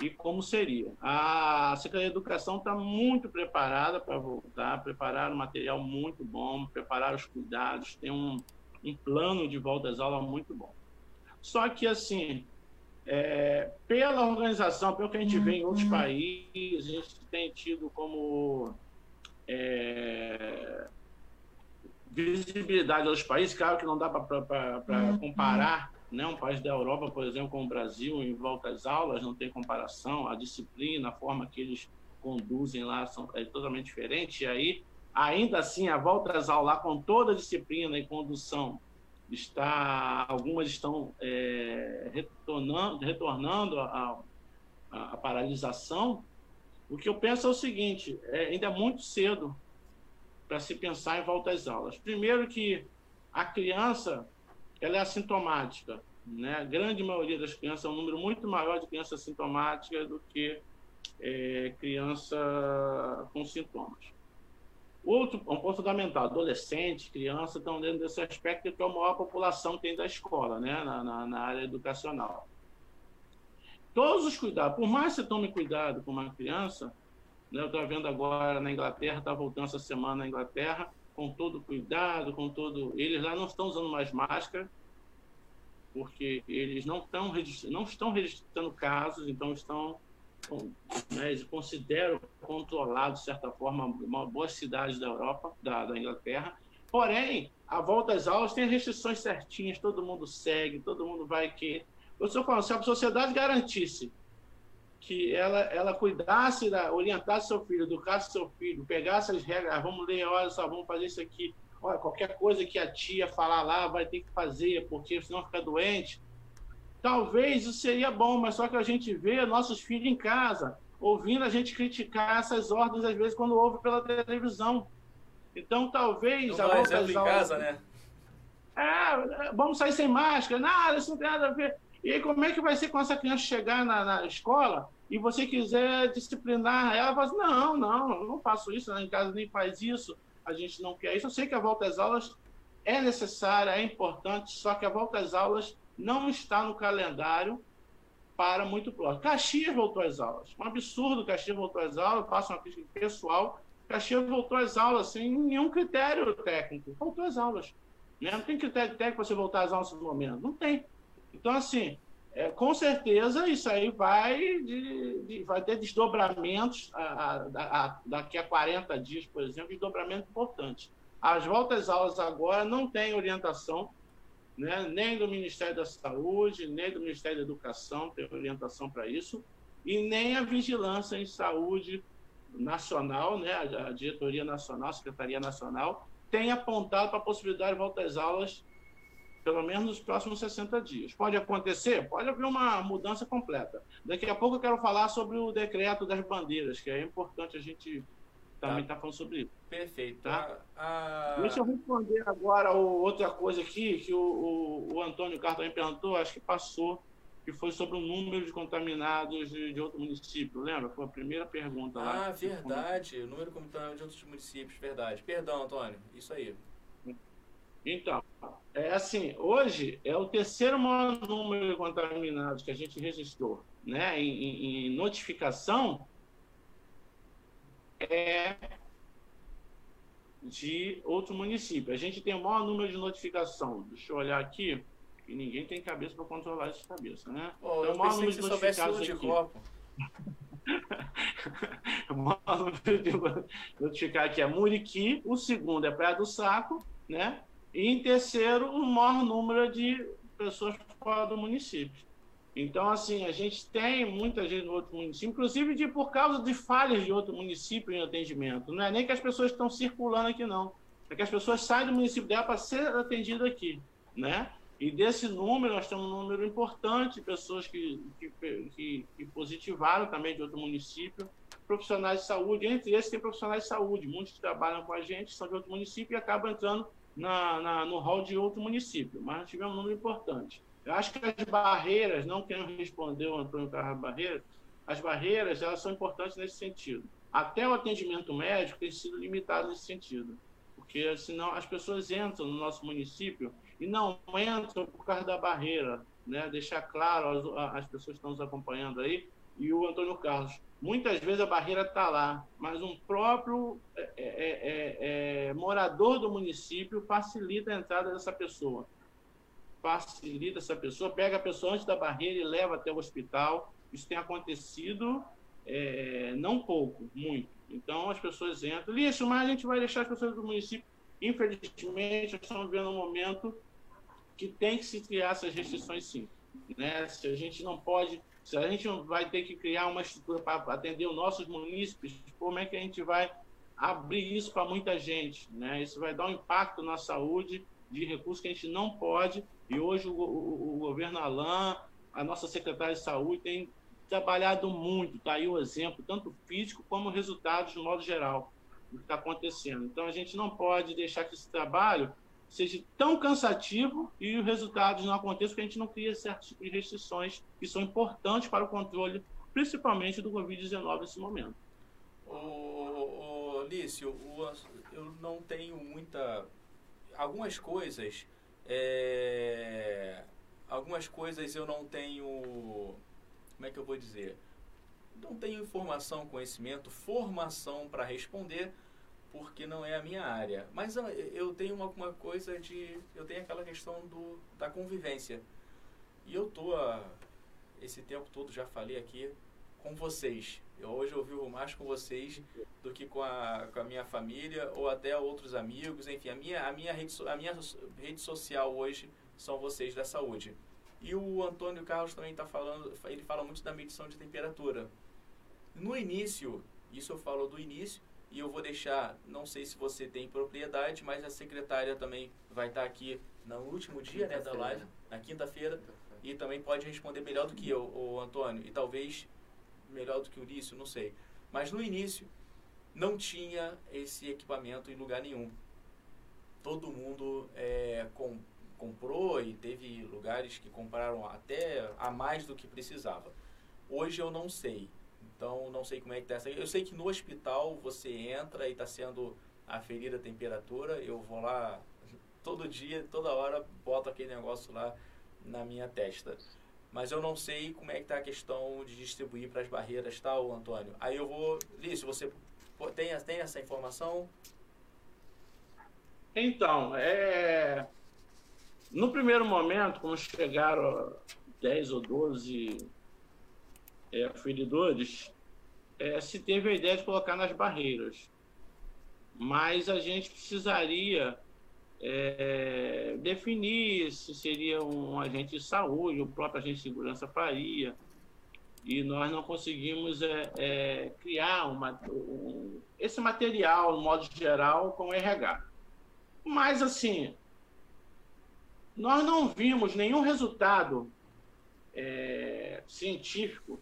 e como seria. A Secretaria de Educação está muito preparada para voltar, prepararam um material muito bom, prepararam os cuidados, tem um, um plano de volta às aulas muito bom. Só que, assim, é, pela organização, pelo que a gente vê em outros uhum. países, a gente tem tido como é, visibilidade aos países, claro que não dá para uhum. comparar né? Um país da Europa, por exemplo, como o Brasil, em volta às aulas, não tem comparação, a disciplina, a forma que eles conduzem lá são é totalmente diferente. E aí, ainda assim, a volta às aulas, com toda a disciplina e condução, está, algumas estão é, retornando, retornando a, a, a, paralisação. O que eu penso é o seguinte: é, ainda é muito cedo para se pensar em volta às aulas. Primeiro que a criança ela é assintomática, né? A grande maioria das crianças é um número muito maior de crianças assintomáticas do que é, criança com sintomas. Outro um ponto fundamental, adolescente, criança estão dentro desse aspecto que é a maior população tem da escola, né? na, na, na área educacional. Todos os cuidados, por mais que você tome cuidado com uma criança, né? eu estou vendo agora na Inglaterra, está voltando essa semana na Inglaterra, com todo cuidado, com todo. Eles lá não estão usando mais máscara, porque eles não estão, não estão registrando casos, então estão né, eles consideram controlado, de certa forma, uma boa cidade da Europa, da, da Inglaterra. Porém, a volta às aulas tem restrições certinhas, todo mundo segue, todo mundo vai que. Eu estou falando, se a sociedade garantisse que ela, ela cuidasse, da, orientasse seu filho, educasse seu filho, pegasse as regras, ah, vamos ler, olha só, vamos fazer isso aqui. Olha, qualquer coisa que a tia falar lá vai ter que fazer, porque senão fica doente. Talvez isso seria bom, mas só que a gente vê nossos filhos em casa, ouvindo a gente criticar essas ordens, às vezes, quando ouve pela televisão. Então, talvez. Não, a em casa, né? É, vamos sair sem máscara, nada, isso não tem nada a ver. E aí, como é que vai ser quando essa criança chegar na, na escola e você quiser disciplinar ela? Fala assim, não, não, não faço isso, em casa nem faz isso, a gente não quer isso. Eu sei que a volta às aulas é necessária, é importante, só que a volta às aulas não está no calendário para muito próximo. Caxias voltou às aulas. Um absurdo Caxias voltou às aulas, passa uma crítica pessoal. Caxias voltou às aulas sem nenhum critério técnico. Voltou às aulas. Né? Não tem critério técnico para você voltar às aulas nesse momento. Não tem. Então, assim, é, com certeza isso aí vai, de, de, vai ter desdobramentos a, a, a, daqui a 40 dias, por exemplo, desdobramento importante. As voltas aulas agora não têm orientação né? nem do Ministério da Saúde, nem do Ministério da Educação tem orientação para isso, e nem a Vigilância em Saúde Nacional, né? a Diretoria Nacional, a Secretaria Nacional, tem apontado para a possibilidade de volta às aulas pelo menos nos próximos 60 dias. Pode acontecer? Pode haver uma mudança completa. Daqui a pouco eu quero falar sobre o decreto das bandeiras, que é importante a gente também está tá falando sobre isso. Perfeito. Tá? A... Deixa eu responder agora outra coisa aqui, que o, o, o Antônio Carlos também perguntou, acho que passou, que foi sobre o número de contaminados de, de outro município. Lembra? Foi a primeira pergunta lá. Ah, verdade. O número de contaminados de outros municípios, verdade. Perdão, Antônio. Isso aí. Então, é assim, hoje é o terceiro maior número de contaminados que a gente registrou, né, em, em, notificação, é de outro município. A gente tem o maior número de notificação. Deixa eu olhar aqui, que ninguém tem cabeça para controlar essa cabeça, né? Oh, então, o maior número de notificados de copo. o maior número de notificados aqui é Muriqui, o segundo é Praia do Saco, né? E em terceiro, o maior número de pessoas fora do município. Então, assim, a gente tem muita gente no outro município, inclusive de, por causa de falhas de outro município em atendimento. Não é nem que as pessoas estão circulando aqui, não. É que as pessoas saem do município dela para ser atendidas aqui, né? E desse número, nós temos um número importante de pessoas que, que, que, que positivaram também de outro município, profissionais de saúde. Entre esses, tem profissionais de saúde. Muitos que trabalham com a gente são de outro município e acabam entrando na, na, no hall de outro município. Mas tivemos um número importante. Eu acho que as barreiras, não querendo responder o Antônio Carlos Barreira, as barreiras elas são importantes nesse sentido. Até o atendimento médico tem sido limitado nesse sentido, porque senão as pessoas entram no nosso município e não entram por causa da barreira, né? Deixar claro as, as pessoas que estão nos acompanhando aí e o Antônio Carlos. Muitas vezes a barreira está lá, mas um próprio é, é, é, é, morador do município facilita a entrada dessa pessoa facilita essa pessoa, pega a pessoa antes da barreira e leva até o hospital. Isso tem acontecido é, não pouco, muito. Então as pessoas entram. Isso, mas a gente vai deixar as pessoas do município. Infelizmente, estamos vivendo um momento que tem que se criar essas restrições sim. Né? Se a gente não pode, se a gente vai ter que criar uma estrutura para atender os nossos munícipes, como é que a gente vai abrir isso para muita gente? Né? Isso vai dar um impacto na saúde de recursos que a gente não pode. E hoje o, o, o governo Alain, a nossa secretária de saúde, tem trabalhado muito. Está aí o exemplo, tanto físico como resultados de modo geral, do que está acontecendo. Então a gente não pode deixar que esse trabalho seja tão cansativo e os resultados não aconteçam, porque a gente não cria de restrições que são importantes para o controle, principalmente do Covid-19 nesse momento. O, o Lício, o, eu não tenho muita. Algumas coisas. É, algumas coisas eu não tenho. Como é que eu vou dizer? Não tenho informação, conhecimento, formação para responder porque não é a minha área. Mas eu tenho uma, uma coisa de. Eu tenho aquela questão do, da convivência. E eu tô a, esse tempo todo, já falei aqui, com vocês. Eu hoje eu vivo mais com vocês do que com a, com a minha família ou até outros amigos. Enfim, a minha, a, minha rede, a minha rede social hoje são vocês da saúde. E o Antônio Carlos também está falando, ele fala muito da medição de temperatura. No início, isso eu falo do início, e eu vou deixar, não sei se você tem propriedade, mas a secretária também vai estar aqui no último dia né, da live, na quinta-feira, e também pode responder melhor do que eu, o Antônio, e talvez melhor do que o Lício, não sei. Mas no início não tinha esse equipamento em lugar nenhum. Todo mundo é, com, comprou e teve lugares que compraram até a mais do que precisava. Hoje eu não sei. Então, não sei como é que está essa. Eu sei que no hospital você entra e está sendo aferida a temperatura. Eu vou lá todo dia, toda hora, boto aquele negócio lá na minha testa. Mas eu não sei como é que está a questão de distribuir para as barreiras, tá, Antônio? Aí eu vou... Lício, você tem, tem essa informação? Então, é... No primeiro momento, como chegaram 10 ou 12 é, aferidores, é, se teve a ideia de colocar nas barreiras. Mas a gente precisaria é, definir se seria um agente de saúde, o próprio agente de segurança faria. E nós não conseguimos é, é, criar uma, um, esse material, no modo geral, com o RH. Mas, assim, nós não vimos nenhum resultado é, científico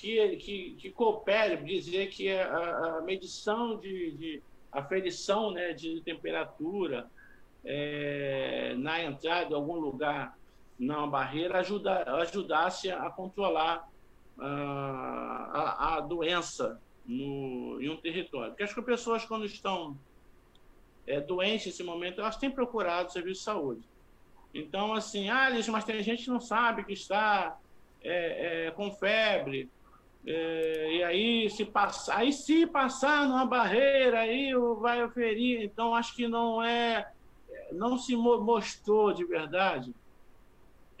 que, que, que coopere, dizer que a, a medição de, de aferição né, de temperatura é, na entrada de algum lugar na barreira ajuda, ajudasse a controlar a, a, a doença no, em um território. Porque acho que as pessoas, quando estão é, doentes nesse momento, elas têm procurado o serviço de saúde. Então, assim, ah, mas tem gente que não sabe que está é, é, com febre, é, e aí se passar, aí se passar numa barreira, aí vai oferir. Então acho que não é, não se mostrou de verdade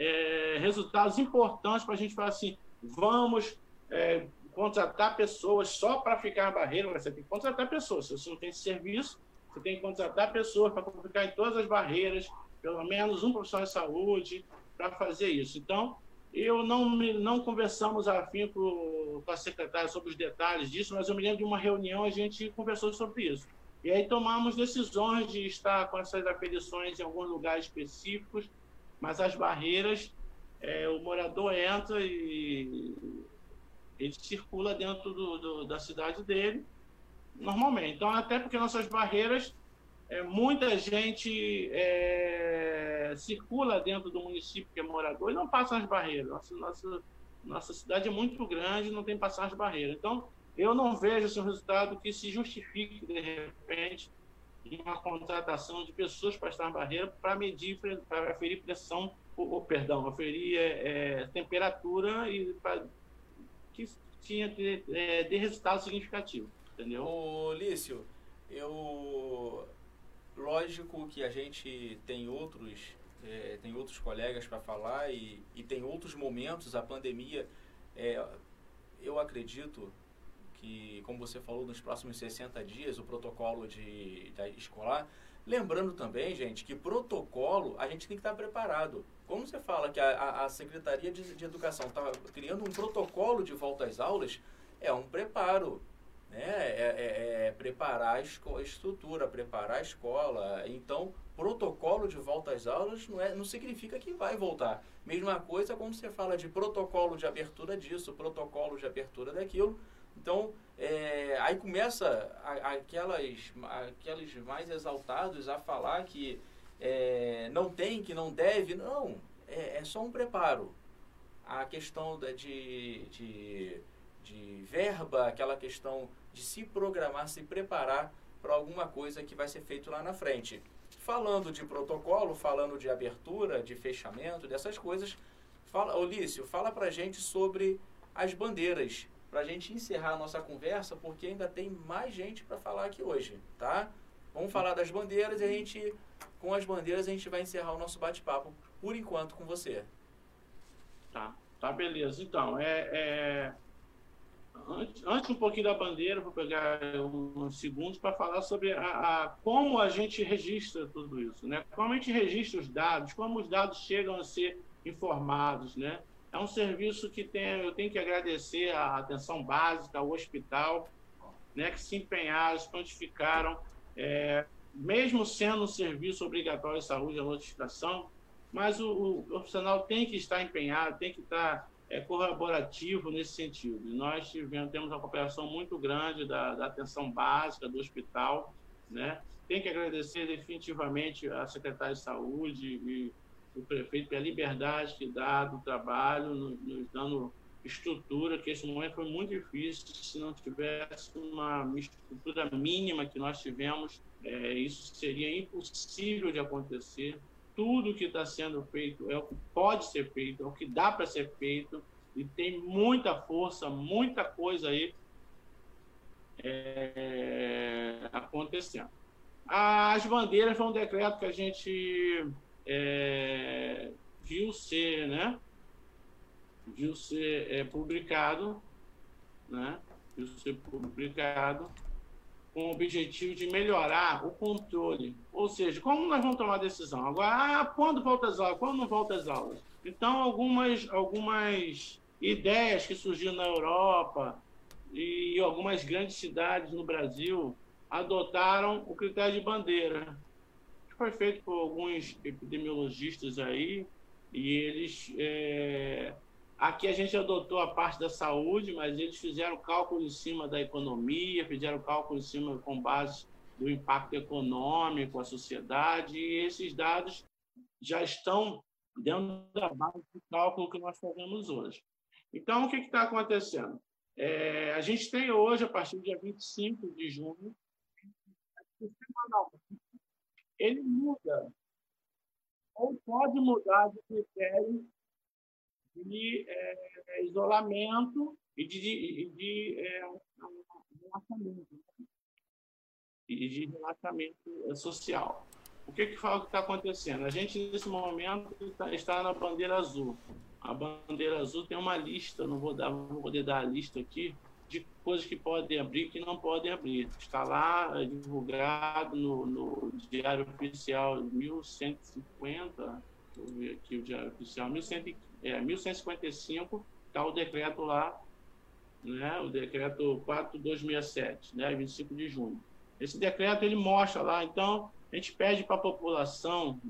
é, resultados importantes para a gente falar assim, vamos é, contratar pessoas só para ficar na barreira. Você tem que contratar pessoas. Se você não tem serviço, você tem que contratar pessoas para ficar em todas as barreiras, pelo menos um profissional de saúde para fazer isso. Então eu não, não conversamos afim com a secretária sobre os detalhes disso, mas eu me lembro de uma reunião a gente conversou sobre isso. E aí tomamos decisões de estar com essas apelições em alguns lugares específicos, mas as barreiras, é, o morador entra e ele circula dentro do, do, da cidade dele normalmente. Então, até porque nossas barreiras é, muita gente é, circula dentro do município que é morador e não passa as barreiras. Nossa, nossa, nossa cidade é muito grande não tem passar as barreiras. Então, eu não vejo esse resultado que se justifique, de repente, uma contratação de pessoas para estar na barreira para medir, para aferir pressão, ou, ou perdão, aferir é, é, temperatura e para que tinha de, é, de resultado significativo. Entendeu? Ô, Lício, eu Lógico que a gente tem outros, é, tem outros colegas para falar e, e tem outros momentos. A pandemia, é, eu acredito que, como você falou, nos próximos 60 dias, o protocolo de, de escolar, Lembrando também, gente, que protocolo a gente tem que estar preparado. Como você fala que a, a Secretaria de, de Educação está criando um protocolo de volta às aulas, é um preparo. Né? É, é, é preparar a, a estrutura, preparar a escola. Então, protocolo de volta às aulas não, é, não significa que vai voltar. Mesma coisa quando você fala de protocolo de abertura disso, protocolo de abertura daquilo. Então, é, aí começa a, aquelas, aqueles mais exaltados a falar que é, não tem, que não deve. Não, é, é só um preparo. A questão de, de, de verba, aquela questão de se programar, se preparar para alguma coisa que vai ser feito lá na frente. Falando de protocolo, falando de abertura, de fechamento, dessas coisas, fala, Olício, fala para gente sobre as bandeiras para a gente encerrar a nossa conversa, porque ainda tem mais gente para falar aqui hoje, tá? Vamos falar das bandeiras e a gente, com as bandeiras, a gente vai encerrar o nosso bate-papo, por enquanto, com você. Tá, tá beleza. Então, é, é... Antes, antes, um pouquinho da bandeira, vou pegar uns segundos para falar sobre a, a, como a gente registra tudo isso, né? Como a gente registra os dados, como os dados chegam a ser informados, né? É um serviço que tem, eu tenho que agradecer a atenção básica, ao hospital, né, que se empenharam, se prontificaram, é, mesmo sendo um serviço obrigatório de saúde a notificação, mas o, o, profissional tem que estar empenhado, tem que estar é, colaborativo nesse sentido. Nós tivemos, temos uma cooperação muito grande da, da atenção básica do hospital, né? Tem que agradecer definitivamente a secretária de saúde e o prefeito pela liberdade que dá do trabalho, nos dando estrutura, que esse momento foi muito difícil. Se não tivesse uma estrutura mínima que nós tivemos, é, isso seria impossível de acontecer. Tudo que está sendo feito é o que pode ser feito, é o que dá para ser feito, e tem muita força, muita coisa aí é, acontecendo. As bandeiras foi um decreto que a gente é, viu ser, né? Viu ser é, publicado, né? Viu ser publicado com o objetivo de melhorar o controle. Ou seja, como nós vamos tomar decisão? Agora, ah, quando volta as aulas? Quando não volta as aulas? Então, algumas, algumas ideias que surgiram na Europa e algumas grandes cidades no Brasil adotaram o critério de bandeira foi feito por alguns epidemiologistas aí, e eles. É... Aqui a gente adotou a parte da saúde, mas eles fizeram cálculo em cima da economia, fizeram cálculo em cima com base do impacto econômico, a sociedade, e esses dados já estão dentro da base do cálculo que nós fazemos hoje. Então, o que está acontecendo? É, a gente tem hoje, a partir do dia 25 de junho, ele muda ou pode mudar de critério de é, isolamento e de, de, de é, relaxamento né? e de relaxamento social. O que que está acontecendo? A gente nesse momento tá, está na bandeira azul. A bandeira azul tem uma lista, não vou dar, não vou poder dar a lista aqui, de coisas que podem abrir e que não podem abrir. Está lá é divulgado no, no Diário Oficial 1150, deixa eu ver aqui o Diário Oficial, 1100, é, 1155, está o decreto lá, né, o decreto 4267, né, 25 de junho. Esse decreto ele mostra lá, então a gente pede para a população,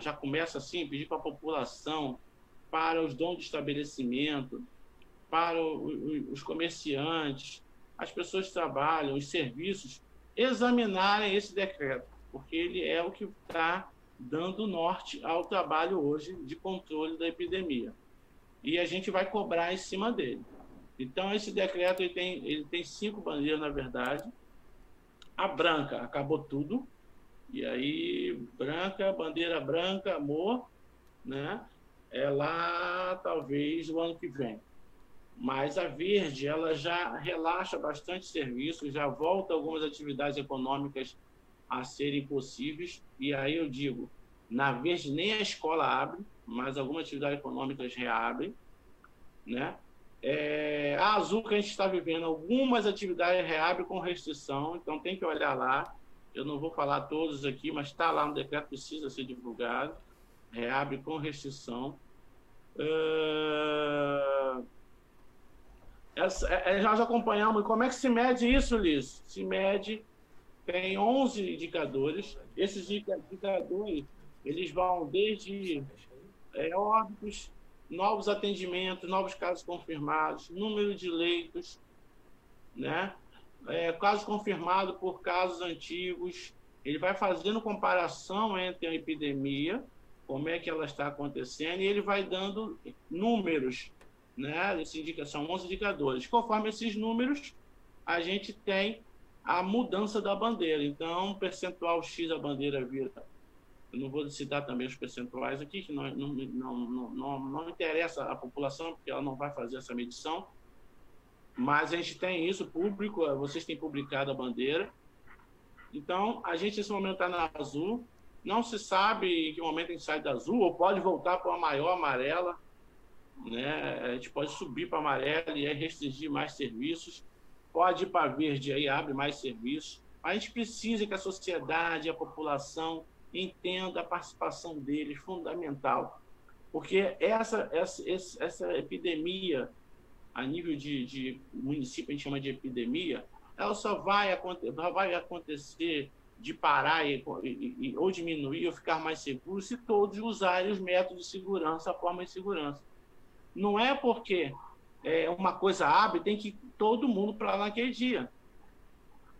já começa assim, pedir para a população, para os donos de estabelecimento, para os comerciantes, as pessoas que trabalham, os serviços, examinarem esse decreto, porque ele é o que está dando norte ao trabalho hoje de controle da epidemia. E a gente vai cobrar em cima dele. Então, esse decreto ele tem, ele tem cinco bandeiras, na verdade. A branca acabou tudo. E aí, branca, bandeira branca, amor, né? É lá, talvez, o ano que vem. Mas a Verde, ela já relaxa bastante serviços, já volta algumas atividades econômicas a serem possíveis. E aí eu digo, na Verde nem a escola abre, mas algumas atividades econômicas reabrem, né? É, a Azul que a gente está vivendo, algumas atividades reabrem com restrição, então tem que olhar lá. Eu não vou falar todos aqui, mas está lá no decreto, precisa ser divulgado. Reabre com restrição. Uh... Essa, é, é, nós acompanhamos. Como é que se mede isso, Liz? Se mede, tem 11 indicadores. Esses indicadores, eles vão desde é, óbitos, novos atendimentos, novos casos confirmados, número de leitos, né? É, casos confirmados por casos antigos. Ele vai fazendo comparação entre a epidemia, como é que ela está acontecendo, e ele vai dando números, né? Esse indica, são 11 indicadores. Conforme esses números, a gente tem a mudança da bandeira. Então, percentual X a bandeira vira eu não vou citar também os percentuais aqui, que não, não, não, não, não interessa a população, porque ela não vai fazer essa medição. Mas a gente tem isso público, vocês têm publicado a bandeira. Então, a gente nesse momento está na azul. Não se sabe em que momento a gente sai da azul, ou pode voltar para a maior amarela. Né? A gente pode subir para amarela e restringir mais serviços. Pode ir para verde, aí abre mais serviços. A gente precisa que a sociedade, a população entenda a participação deles, fundamental. Porque essa, essa, essa epidemia, a nível de, de município, a gente chama de epidemia, ela só vai, vai acontecer de parar e, e, ou diminuir ou ficar mais seguro se todos usarem os métodos de segurança, a forma de segurança. Não é porque é, uma coisa abre, tem que todo mundo para lá naquele dia.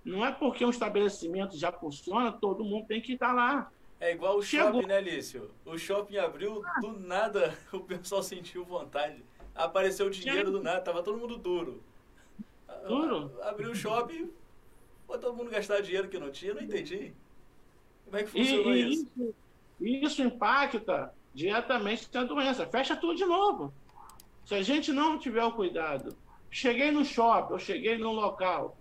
Não é porque um estabelecimento já funciona, todo mundo tem que estar lá. É igual o Chegou. shopping, né, Lício? O shopping abriu, do nada o pessoal sentiu vontade. Apareceu o dinheiro do nada, tava todo mundo duro. Duro? Abriu o shopping, foi todo mundo gastar dinheiro que não tinha, não entendi. Como é que funcionou e, isso? isso? Isso impacta diretamente na doença. Fecha tudo de novo. Se a gente não tiver o cuidado, cheguei no shopping, eu cheguei num local,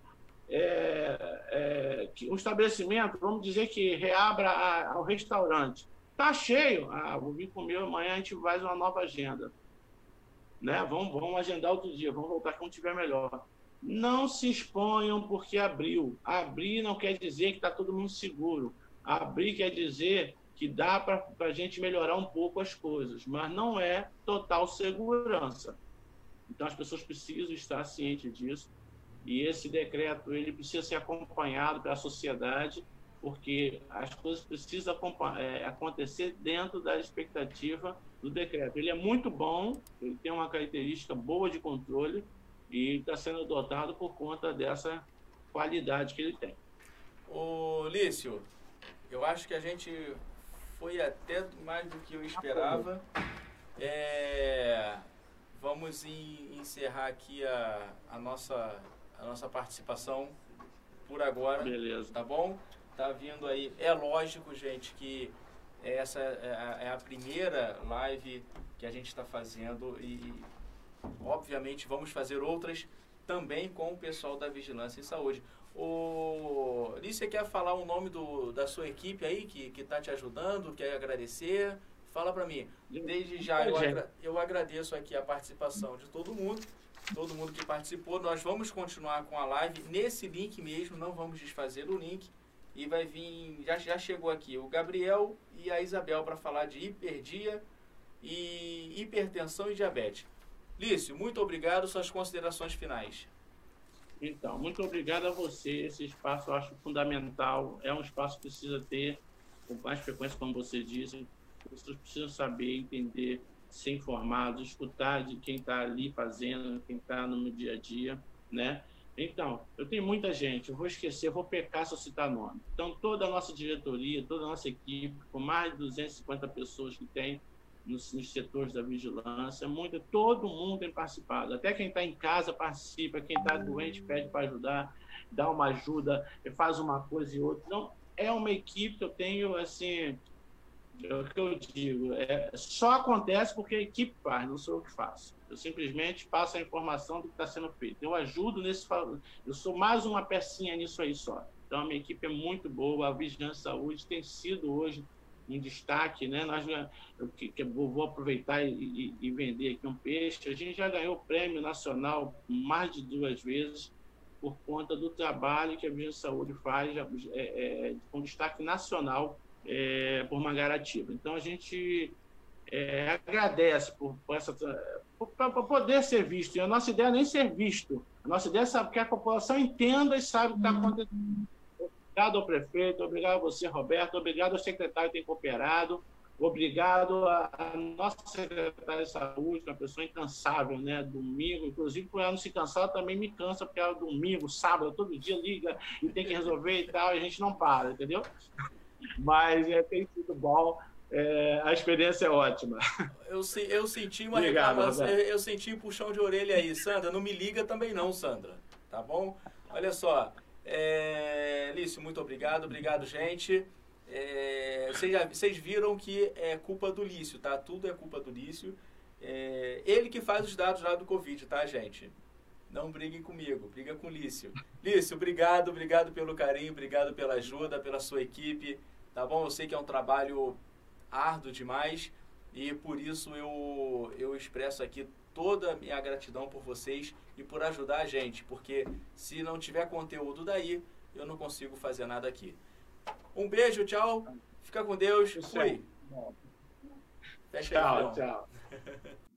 é, é, um estabelecimento, vamos dizer que reabra ao restaurante. Está cheio. Ah, vou vir comer amanhã, a gente faz uma nova agenda. Né? Vamos, vamos agendar outro dia, vamos voltar quando tiver melhor. Não se exponham porque abriu. Abrir não quer dizer que está todo mundo seguro. Abrir quer dizer que dá para a gente melhorar um pouco as coisas, mas não é total segurança. Então as pessoas precisam estar cientes disso e esse decreto ele precisa ser acompanhado pela sociedade, porque as coisas precisam é, acontecer dentro da expectativa do decreto. Ele é muito bom, ele tem uma característica boa de controle e está sendo adotado por conta dessa qualidade que ele tem. O Lício, eu acho que a gente foi até mais do que eu esperava. É, vamos encerrar aqui a, a nossa a nossa participação por agora. Beleza. Tá bom? Tá vindo aí. É lógico, gente, que essa é a, é a primeira live que a gente está fazendo e, obviamente, vamos fazer outras também com o pessoal da Vigilância em Saúde. O Lícia quer falar o nome do, da sua equipe aí que está te ajudando, quer agradecer? Fala para mim. Desde já eu, agra eu agradeço aqui a participação de todo mundo todo mundo que participou. Nós vamos continuar com a live nesse link mesmo, não vamos desfazer o link. E vai vir, já, já chegou aqui o Gabriel e a Isabel para falar de hiperdia e hipertensão e diabetes. Lício, muito obrigado. Suas considerações finais. Então, muito obrigado a você. Esse espaço eu acho fundamental. É um espaço que precisa ter com mais frequência, como você disse. As pessoas precisam saber, entender ser informados, escutar de quem está ali fazendo, quem está no dia a dia, né? Então, eu tenho muita gente, eu vou esquecer, eu vou pecar se eu citar nome. Então, toda a nossa diretoria, toda a nossa equipe, com mais de 250 pessoas que tem nos, nos setores da vigilância, muito, todo mundo tem participado. Até quem está em casa participa, quem está doente pede para ajudar, dá uma ajuda, faz uma coisa e outra. Então, é uma equipe que eu tenho, assim, é o que eu digo. É, só acontece porque a equipe faz, não sou eu que faço. Eu simplesmente passo a informação do que está sendo feito. Eu ajudo nesse. Eu sou mais uma pecinha nisso aí só. Então, a minha equipe é muito boa. A Vigilância Saúde tem sido hoje um destaque, né? Nós que, que vou, aproveitar e, e, vender aqui um peixe. A gente já ganhou o prêmio nacional mais de duas vezes por conta do trabalho que a Vigilância Saúde faz é, é, com destaque nacional é, por Mangaratiba. Então, a gente é, agradece por, por essa para poder ser visto. E a nossa ideia é nem ser visto. A nossa ideia é que a população entenda e saiba o que está acontecendo. Obrigado ao prefeito, obrigado a você, Roberto, obrigado ao secretário que tem cooperado, obrigado à nossa secretária de saúde, que é uma pessoa incansável, né? Domingo, inclusive por ela não se cansar, também me cansa, porque ela domingo, sábado, todo dia liga e tem que resolver e tal, e a gente não para, entendeu? Mas é, tem sido bom. É, a experiência é ótima. Eu, eu senti uma Obrigado, reclamação, eu senti um puxão de orelha aí, Sandra. Não me liga também não, Sandra. Tá bom? Olha só. É, Lício, muito obrigado. Obrigado, gente. É, vocês, já, vocês viram que é culpa do Lício, tá? Tudo é culpa do Lício. É, ele que faz os dados lá do Covid, tá, gente? Não briguem comigo, briga com o Lício. Lício, obrigado, obrigado pelo carinho, obrigado pela ajuda, pela sua equipe, tá bom? Eu sei que é um trabalho árduo demais e por isso eu, eu expresso aqui toda a minha gratidão por vocês e por ajudar a gente, porque se não tiver conteúdo daí, eu não consigo fazer nada aqui. Um beijo, tchau. Fica com Deus. Fui. Tchau, aí, tchau.